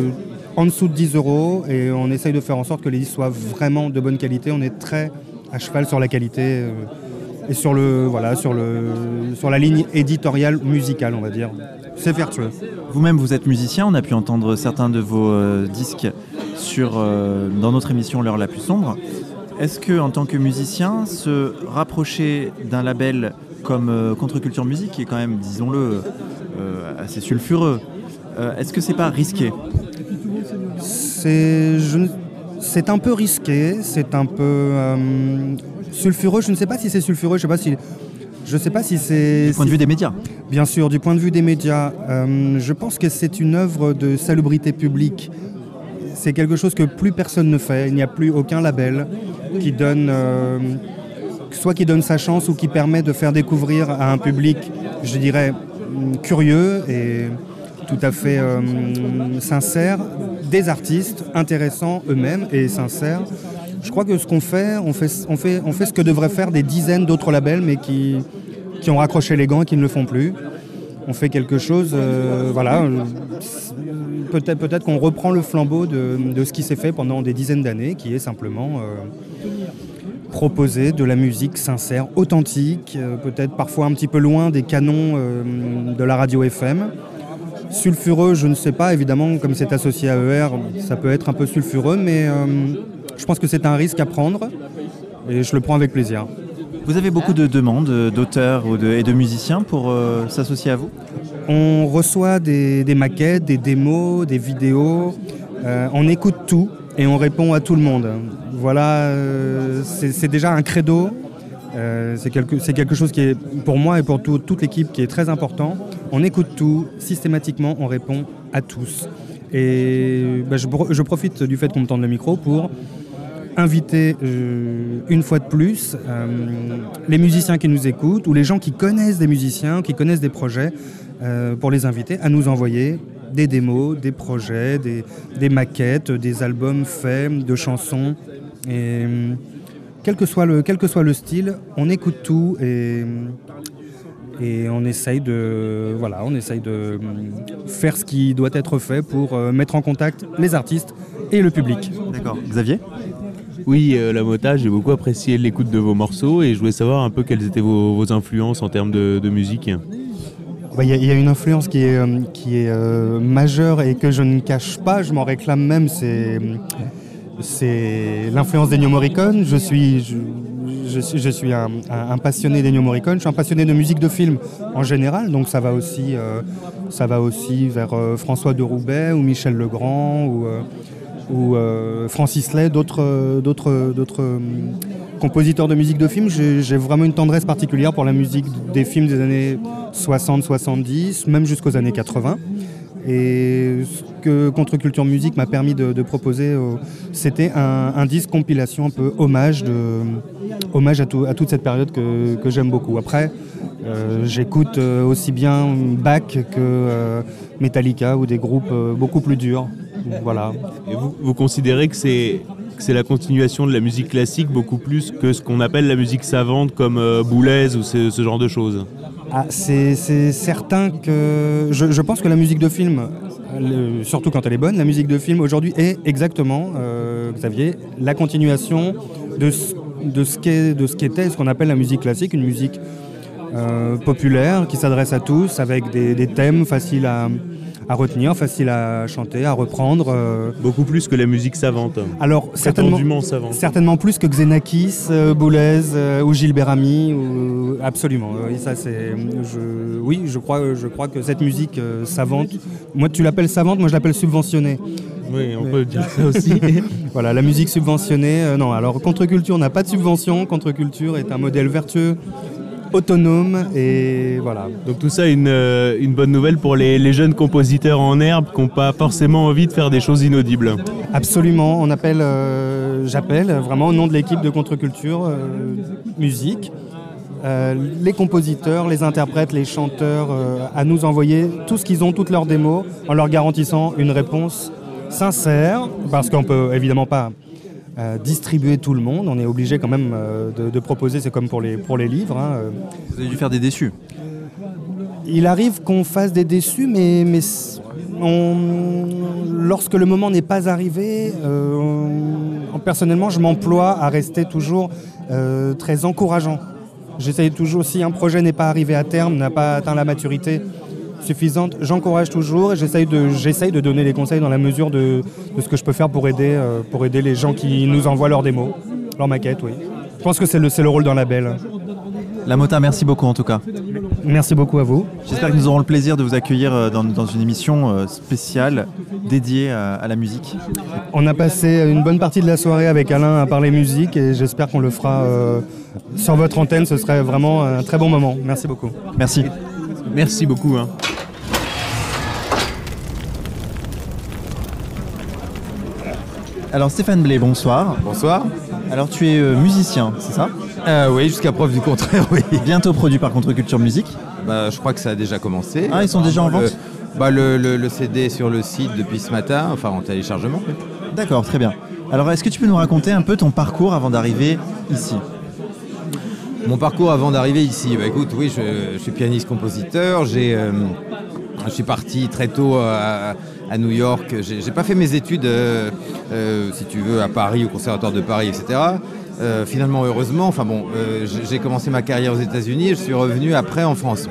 en dessous de 10 euros et on essaye de faire en sorte que les disques soient vraiment de bonne qualité. On est très à cheval sur la qualité. euh, et sur, le, voilà, sur, le, sur la ligne éditoriale musicale, on va dire. C'est vertueux. Vous-même, vous êtes musicien. On a pu entendre certains de vos euh, disques sur, euh, dans notre émission L'heure la plus sombre. Est-ce que, en tant que musicien, se rapprocher d'un label comme euh, Contre-Culture Musique, qui est quand même, disons-le, euh, assez sulfureux, est-ce que c'est pas risqué? C'est je ne- un peu risqué, c'est un peu sulfureux. Je ne sais pas si c'est sulfureux, je sais pas si je sais pas si c'est. Du point de vue des médias. Bien sûr, du point de vue des médias, euh, je pense que c'est une œuvre de salubrité publique. C'est quelque chose que plus personne ne fait. Il n'y a plus aucun label qui donne, euh, soit qui donne sa chance ou qui permet de faire découvrir à un public, je dirais, hum, curieux et tout à fait euh, sincère, des artistes intéressants eux-mêmes et sincères. Je crois que ce qu'on fait, on fait, ce que devraient faire des dizaines d'autres labels, mais qui, qui ont raccroché les gants et qui ne le font plus. On fait quelque chose, euh, voilà. Peut-être peut qu'on reprend le flambeau de, de ce qui s'est fait pendant des dizaines d'années, qui est simplement euh, proposer de la musique sincère, authentique, euh, peut-être parfois un petit peu loin des canons euh, de la radio FM. Sulfureux, je ne sais pas, évidemment, comme c'est associé à ER, ça peut être un peu sulfureux, mais je pense que c'est un risque à prendre et je le prends avec plaisir. Vous avez beaucoup de demandes euh, d'auteurs et de musiciens pour euh, s'associer à vous? On reçoit des, maquettes, des démos, des vidéos, euh, on écoute tout et on répond à tout le monde. Voilà, c'est déjà un credo. C'est quelque, chose qui est pour moi et pour tout- toute l'équipe qui est très important. On écoute tout, systématiquement, on répond à tous. Et bah, je, je profite du fait qu'on me tende le micro pour inviter euh, une fois de plus euh, les musiciens qui nous écoutent ou les gens qui connaissent des musiciens, qui connaissent des projets, euh, pour les inviter à nous envoyer des démos, des projets, des, des maquettes, des albums faits, de chansons. Et quel que, soit le, quel que soit le style, on écoute tout et, et on essaye de, voilà, on essaye de faire ce qui doit être fait pour mettre en contact les artistes et le public. D'accord. Xavier? Oui, euh, la mota, j'ai beaucoup apprécié l'écoute de vos morceaux et je voulais savoir un peu quelles étaient vos, influences en termes de, musique. Bah, Il y, a- une influence qui est, euh, euh, majeure et que je ne cache pas, je m'en réclame même, c'est, l'influence d'Ennio Morricone. Je suis, un, passionné d'Ennio Morricone, je suis un passionné de musique de film en général, donc ça va aussi, vers François de Roubaix ou Michel Legrand ou, ou euh, Francis Lay, d'autres, euh, d'autres, d'autres euh, compositeurs de musique de film. J'ai, vraiment une tendresse particulière pour la musique des films des années 60-70, même jusqu'aux années 80. Et ce que Contre-Culture Musique m'a permis de, proposer, c'était un, disque compilation un peu hommage, de, hommage à, tout- à toute cette période que, j'aime beaucoup. Après, j'écoute aussi bien Bach que Metallica ou des groupes euh, beaucoup plus durs. Voilà. Et vous, vous considérez que c'est c'est la continuation de la musique classique beaucoup plus que ce qu'on appelle la musique savante comme euh, Boulez ou ce, ce genre de choses? Ah, c'est certain que je, je pense que la musique de film, le- surtout quand elle est bonne, la musique de film aujourd'hui est exactement, euh, Xavier, la continuation de ce, de ce qu'est- de ce qu'était ce qu'on appelle la musique classique, une musique euh, populaire qui s'adresse à tous avec des, des thèmes faciles à, à retenir, faciles à chanter, à reprendre. euh. Beaucoup plus que la musique savante. Alors certainement, savante. certainement plus que Xenakis, euh, Boulez euh, ou Gilles Bérami, ou... absolument. Oui, ça c'est, je... oui, je crois, je crois que cette musique savante, moi tu l'appelles savante, moi je l'appelle subventionnée. Oui, on peut dire ça aussi. voilà, la musique subventionnée, euh, non. Alors Contre-Culture n'a pas de subvention. Contre-Culture est un modèle vertueux, autonome et voilà. Donc tout ça, une, euh, une bonne nouvelle pour les, les jeunes compositeurs en herbe qui n'ont pas forcément envie de faire des choses inaudibles. Absolument, on appelle, euh, j'appelle vraiment au nom de l'équipe de Contre-Culture euh, Musique, euh, les compositeurs, les interprètes, les chanteurs à nous envoyer tout ce qu'ils ont, toutes leurs démos, en leur garantissant une réponse sincère, parce qu'on peut évidemment pas euh, distribuer tout le monde, on est obligé quand même euh, de, de proposer, c'est comme pour les, pour les livres. hein, euh. Vous avez dû faire des déçus. Il arrive qu'on fasse des déçus, mais, mais on- lorsque le moment n'est pas arrivé, on- personnellement, je m'emploie à rester toujours très encourageant. J'essaye toujours, si un projet n'est pas arrivé à terme, n'a pas atteint la maturité suffisante, j'encourage toujours et j'essaye de, j'essaye de donner les conseils dans la mesure de, de ce que je peux faire pour aider, euh, pour aider les gens qui nous envoient leurs démos, leurs maquettes, oui. Je pense que c'est le, c'est le rôle d'un label. La Mota, merci beaucoup en tout cas. Merci beaucoup à vous. J'espère que nous aurons le plaisir de vous accueillir euh, dans, dans une émission euh, spéciale dédiée à, à la musique. On a passé une bonne partie de la soirée avec Alain à parler musique et j'espère qu'on le fera euh, sur votre antenne. Ce serait vraiment un très bon moment. Merci beaucoup. Merci. Merci beaucoup. hein. Alors Stéphane Blé, bonsoir. Bonsoir. Alors tu es euh, musicien, c'est ça? Euh, oui, jusqu'à preuve du contraire, oui. Bientôt produit par Contre-Culture Musique. Bah, je crois que ça a déjà commencé. Ah, ils sont déjà en Le- vente? Bah, le, le- le CD est sur le site depuis ce matin, enfin en téléchargement. D'accord, très bien. Alors est-ce que tu peux nous raconter un peu ton parcours avant d'arriver ici? Mon parcours avant d'arriver ici, bah, écoute, oui, je, suis pianiste-compositeur. J'ai, euh, je suis parti très tôt à, New York. J'ai, j'ai pas fait mes études, euh, euh, si tu veux, à Paris, au Conservatoire de Paris, etc. Finalement, heureusement, enfin j'ai, commencé ma carrière aux États-Unis et je suis revenu après en France.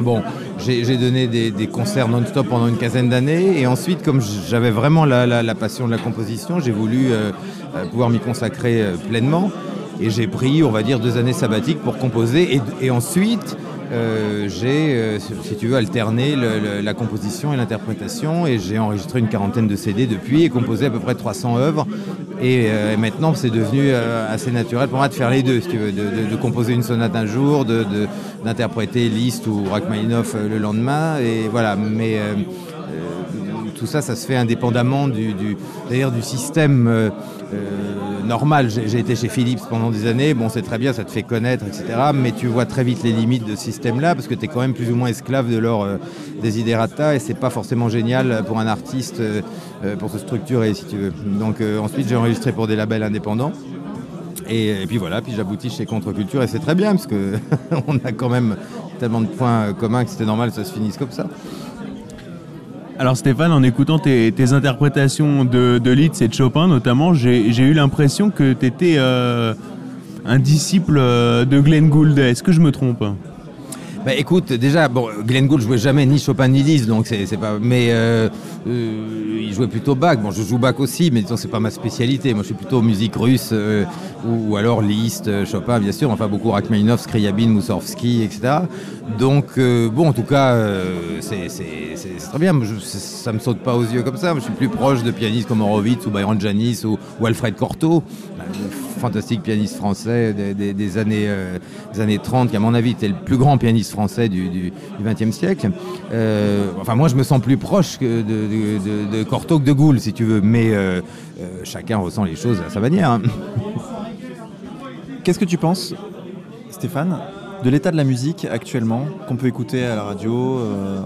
Bon, j'ai donné des, concerts non-stop pendant une quinzaine d'années et ensuite, comme j'avais vraiment la, passion de la composition, j'ai voulu pouvoir m'y consacrer pleinement et j'ai pris, on va dire, deux années sabbatiques pour composer. Et, ensuite euh, j'ai, euh, si tu veux, alterné la composition et l'interprétation. Et j'ai enregistré une quarantaine de CD depuis et composé à peu près 300 œuvres. Et, euh, et maintenant c'est devenu assez naturel pour moi de faire les deux, si tu veux, de, composer une sonate un jour, de- de- d'interpréter Liszt ou Rachmaninoff le lendemain. Et voilà, mais tout ça, ça se fait indépendamment du, d'ailleurs du système euh, euh, normal. J'ai été chez Philips pendant des années, bon c'est très bien, ça te fait connaître, etc. Mais tu vois très vite les limites de ce système-là, parce que tu es quand même plus ou moins esclave de leur euh, desiderata, et c'est pas forcément génial pour un artiste euh, pour se structurer, si tu veux. Donc ensuite j'ai enregistré pour des labels indépendants. Et, et puis voilà, puis j'aboutis chez Contre-Culture et c'est très bien parce que on a quand même tellement de points communs que c'était normal que ça se finisse comme ça. Alors Stéphane, en écoutant tes, interprétations de, de Liszt et de Chopin notamment, j'ai eu l'impression que tu étais un disciple euh, de Glenn Gould. Est-ce que je me trompe? Bah écoute, déjà, bon, Glenn Gould jouait jamais ni Chopin ni Liszt, donc c'est pas. Mais euh, euh, il jouait plutôt Bach. Bon, je joue Bach aussi, mais disons c'est pas ma spécialité. Moi, je suis plutôt musique russe euh, ou, alors Liszt, Chopin, bien sûr. Enfin, beaucoup Rachmaninoff, Scriabine, Moussorgsky, etc. Donc, bon, en tout cas, c'est très bien. Je- ça me saute pas aux yeux comme ça. Je suis plus proche de pianistes comme Horowitz ou Byron Janis ou, ou Alfred Cortot, un fantastique pianiste français des, années, euh, des années 30, qui à mon avis était le plus grand pianiste français du, du, siècle. Euh, enfin, moi, je me sens plus proche de, de, Cortot que de Gould, si tu veux. Mais euh, euh, chacun ressent les choses à sa manière. hein. Qu'est-ce que tu penses, Stéphane, de l'état de la musique actuellement, qu'on peut écouter à la radio, euh,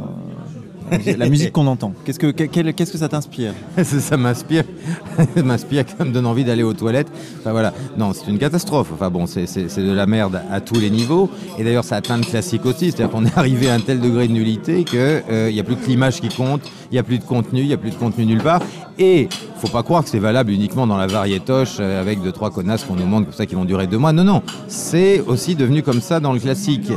la musique- qu'on entend Qu'est-ce que, qu'est-ce que ça t'inspire? Ça, m'inspire, ça m'inspire, ça me donne envie d'aller aux toilettes. Enfin voilà, non, c'est une catastrophe. Enfin bon, c'est c'est- de la merde à tous les niveaux. Et d'ailleurs, ça atteint le classique aussi, c'est-à-dire qu'on est arrivé à un tel degré de nullité qu'il n'y a plus que l'image qui compte, il n'y a plus de contenu, il n'y a plus de contenu nulle part. Et faut pas croire que c'est valable uniquement dans la variétoche euh, avec deux trois connasses qu'on nous montre comme ça qui vont durer deux mois. Non, non, c'est aussi devenu comme ça dans le classique.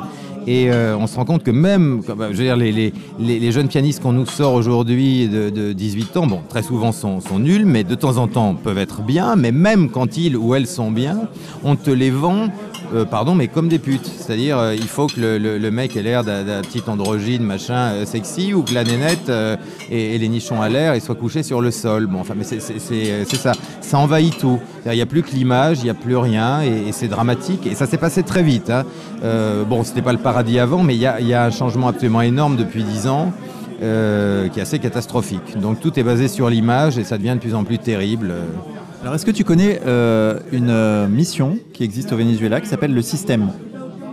Et euh, on se rend compte que même, euh, je veux dire, les, jeunes pianistes qu'on nous sort aujourd'hui de, de 18 ans, bon, très souvent sont nuls, mais de temps en temps peuvent être bien, mais même quand ils ou elles sont bien, on te les vend, euh, pardon, mais comme des putes. C'est-à-dire, euh, il faut que le, mec ait l'air d'un petit androgyne, machin, euh, sexy, ou que la nénette et, et les nichons à l'air, ils soient couchés sur le sol. Bon, enfin, mais c'est ça. Ça envahit tout. Il n'y a plus que l'image, il n'y a plus rien, et, et c'est dramatique. Et ça s'est passé très vite. hein. Bon, c'était pas le paradis avant, mais il y a, y a un changement absolument énorme depuis 10 ans. qui est assez catastrophique. Donc tout est basé sur l'image et ça devient de plus en plus terrible. Alors, est-ce que tu connais euh, une euh, mission qui existe au Venezuela qui s'appelle le système?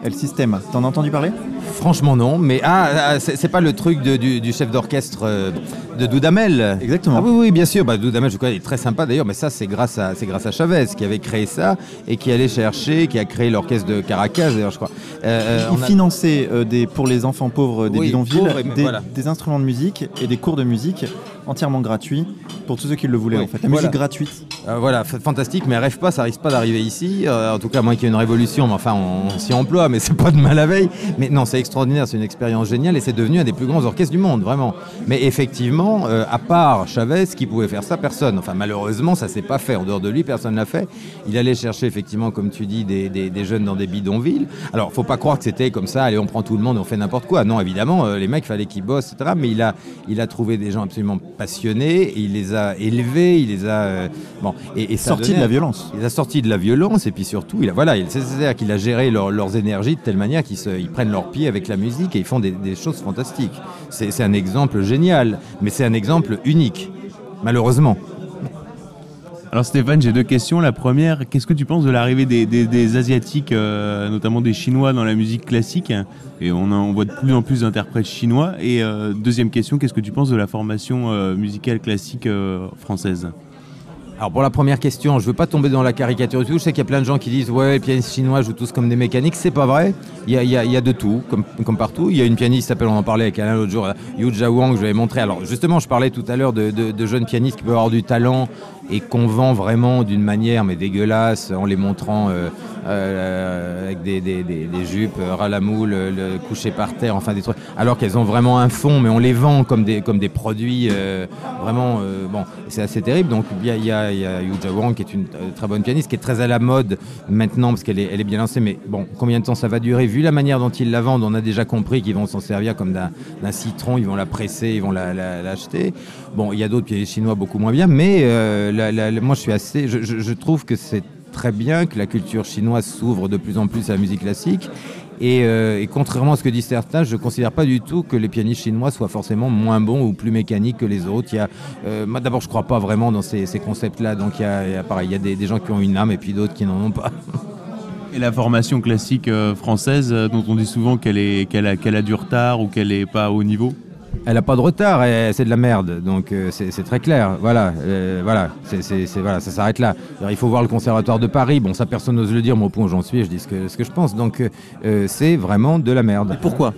El Système. T'en as entendu parler? Franchement non, mais ah, ah, c'est pas le truc de- du, du chef d'orchestre euh, de Doudamel Exactement. Ah oui, oui, bien sûr. Bah, Doudamel, je connais, il est très sympa d'ailleurs, mais ça, c'est grâce à, c'est grâce à Chavez qui avait créé ça et qui allait chercher, qui a créé l'orchestre de Caracas d'ailleurs, je crois. Euh, Il on a- finançait euh, des, pour les enfants pauvres des Oui, bidonvilles pauvres et- des, voilà. des instruments de musique et des cours de musique entièrement gratuits pour tous ceux qui le voulaient Oui, en fait. La voilà. musique gratuite. Euh, voilà, fantastique, mais rêve pas, ça risque pas d'arriver ici. Euh, en tout cas, à moins qu'il y ait une révolution, mais enfin, on, on s'y emploie, mais c'est pas de mal la veille. Mais non, c'est extraordinaire, c'est une expérience géniale et c'est devenu un des plus grands orchestres du monde, vraiment. Mais effectivement, euh, à part Chavez, qui pouvait faire ça, personne. Enfin, malheureusement, ça s'est pas fait. En dehors de lui, personne l'a fait. Il allait chercher, effectivement, comme tu dis, des, des- des jeunes dans des bidonvilles. Alors, faut pas croire que c'était comme ça, allez, on prend tout le monde on fait n'importe quoi. Non, évidemment, les mecs, fallait qu'ils bossent, etc. Mais il a, il a trouvé des gens absolument passionnés, il les a élevés, il les a. euh, bon, et, Sortis de la violence. il a sorti de la violence et puis surtout, il a, voilà, il- c'est- c'est-à-dire qu'il a géré leur- leurs énergies de telle manière qu'ils ils prennent leur pied avec la musique et ils font des, des choses fantastiques. C'est un exemple génial, mais c'est un exemple unique, malheureusement. Alors Stéphane, j'ai deux questions. La première, qu'est-ce que tu penses de l'arrivée des, Asiatiques, euh, notamment des Chinois dans la musique classique? Et on, voit de plus en plus d'interprètes chinois. Et euh, deuxième question, qu'est-ce que tu penses de la formation euh, musicale classique française? Alors pour la première question, je veux pas tomber dans la caricature du tout. Je sais qu'il y a plein de gens qui disent ouais, les pianistes chinois jouent tous comme des mécaniques. C'est pas vrai. Il y a, de tout, comme, partout. Il y a une pianiste s'appelle, on en parlait avec Alain l'autre jour, Yu Jia Wang, je vais montrer. Alors justement, je parlais tout à l'heure de jeunes pianistes qui peuvent avoir du talent et qu'on vend vraiment d'une manière mais dégueulasse en les montrant euh, euh, avec des, des- des- jupes euh, ras la moule, euh, le coucher par terre, enfin des trucs. Alors qu'elles ont vraiment un fond, mais on les vend comme des, comme des produits vraiment. bon, c'est assez terrible. Donc il y a, il y a, il y a Yu Jia Wang qui est une très bonne pianiste, qui est très à la mode maintenant parce qu'elle est, elle est bien lancée. Mais bon, combien de temps ça va durer? Vu la manière dont ils la vendent, on a déjà compris qu'ils vont s'en servir comme d'un citron, ils vont la presser, ils vont la- la- l'acheter. Bon, il y a d'autres pianistes chinois beaucoup moins bien, mais euh, moi je suis assez. je- trouve que c'est très bien que la culture chinoise s'ouvre de plus en plus à la musique classique. Et, euh, contrairement à ce que disent certains, je ne considère pas du tout que les pianistes chinois soient forcément moins bons ou plus mécaniques que les autres. Euh, d'abord, je ne crois pas vraiment dans ces, concepts-là. Donc il y a, pareil, il y a des, gens qui ont une âme et puis d'autres qui n'en ont pas. Et la formation classique française, dont on dit souvent qu'elle est- a, qu'elle a du retard ou qu'elle n'est pas au niveau? Elle n'a pas de retard, et c'est de la merde, donc euh, c'est très clair. Voilà, euh, voilà, ça s'arrête là. Il faut voir le Conservatoire de Paris. Bon, ça personne n'ose le dire, mais au point où j'en suis, je dis ce que, je pense. Donc euh, c'est vraiment de la merde. pourquoi?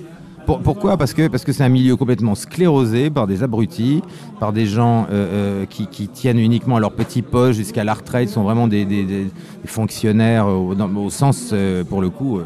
Pourquoi Parce que parce que c'est un milieu complètement sclérosé par des abrutis, par des gens euh, euh, qui, tiennent uniquement à leur petit poste jusqu'à la retraite, sont vraiment des, fonctionnaires au, sens, euh, pour le coup,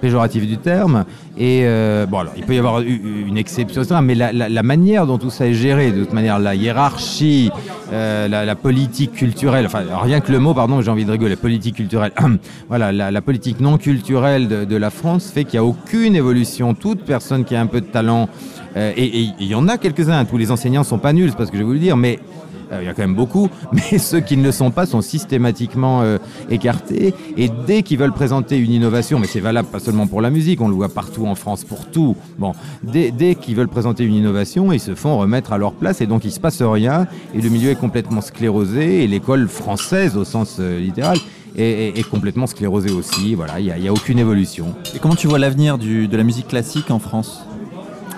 péjoratif du terme. Et bon, alors, il peut y avoir une exception, mais la, la- la manière dont tout ça est géré, de toute manière, la hiérarchie, la, la politique culturelle, enfin, rien que le mot, pardon, j'ai envie de rigoler, politique culturelle, voilà, la, la politique non culturelle de la France fait qu'il n'y a aucune évolution. Toute personne qui a un peu de talent, euh, et il y en a quelques-uns, tous les enseignants sont pas nuls, c'est pas ce que je vais vous le dire, mais euh, il y a quand même beaucoup, mais ceux qui ne le sont pas sont systématiquement euh, écartés. Et dès qu'ils veulent présenter une innovation, mais c'est valable pas seulement pour la musique, on le voit partout en France pour tout. Bon, dès, dès qu'ils veulent présenter une innovation, ils se font remettre à leur place et donc il se passe rien. Et le milieu est complètement sclérosé et l'école française au sens euh, littéral. Est, est- est complètement sclérosée aussi. Voilà, il n'y a, aucune évolution. Et comment tu vois l'avenir de la musique classique en France?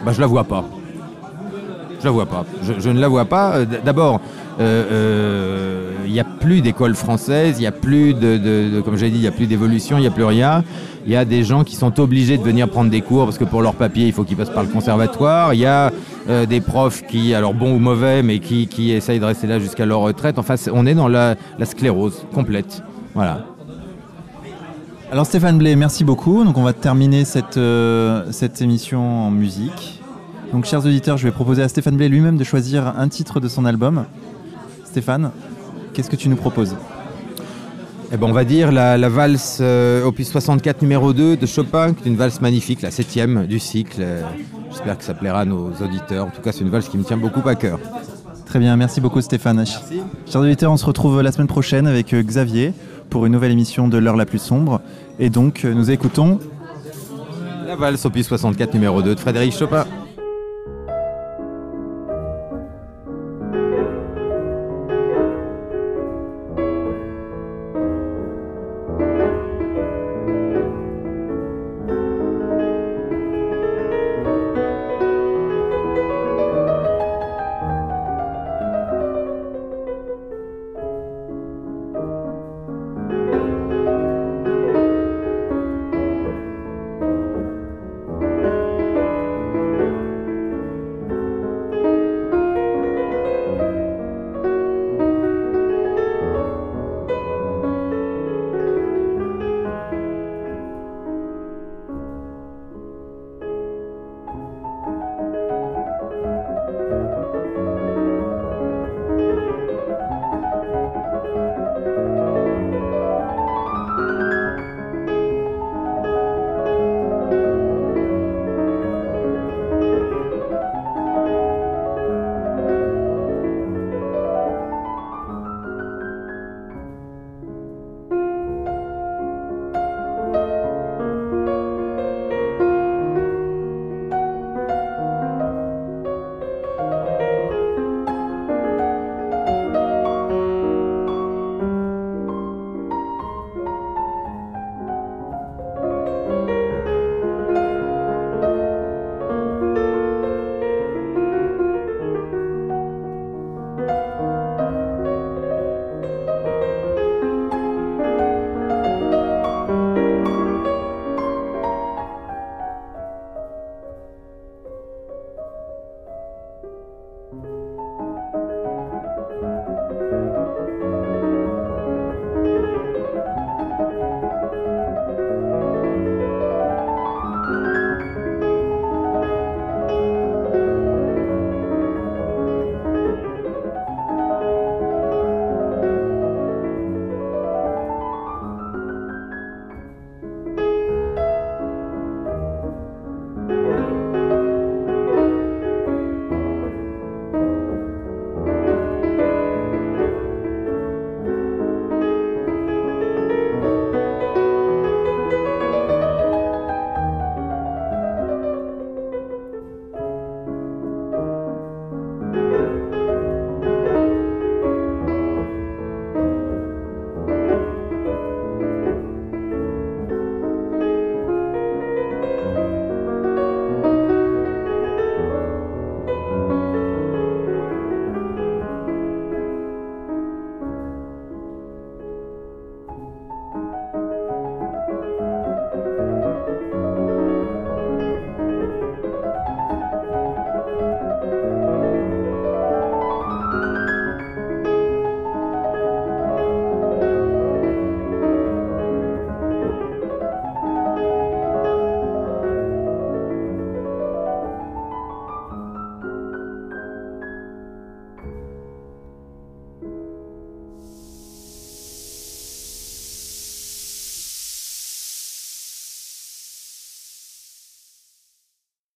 Bah, Je la vois pas. Je la vois pas. Je, je ne la vois pas. Euh, D'abord, euh, euh, il n'y a plus d'école française, il n'y a plus de, de- de- comme j'ai dit, il n'y a plus d'évolution, il n'y a plus rien. Il y a des gens qui sont obligés de venir prendre des cours parce que pour leur papier, il faut qu'ils passent par le conservatoire. Il y a euh, des profs qui, alors bons ou mauvais, mais qui, qui essayent de rester là jusqu'à leur retraite. Enfin, on est dans la, la sclérose complète. Voilà. Alors Stéphane Blé, merci beaucoup. Donc on va terminer cette, euh, cette émission en musique. Donc chers auditeurs, je vais proposer à Stéphane Blé lui-même de choisir un titre de son album. Stéphane, qu'est-ce que tu nous proposes? Eh ben, on va dire la, la valse euh, opus 64 numéro 2 de Chopin, qui est une valse magnifique, la septième du cycle. Euh, J'espère que ça plaira à nos auditeurs. En tout cas, c'est une valse qui me tient beaucoup à cœur. Très bien, merci beaucoup Stéphane. Chers auditeurs, on se retrouve la semaine prochaine avec euh, Xavier pour une nouvelle émission de l'heure la plus sombre. Et donc euh, nous écoutons La valse opus 64 numéro 2 de Frédéric Chopin.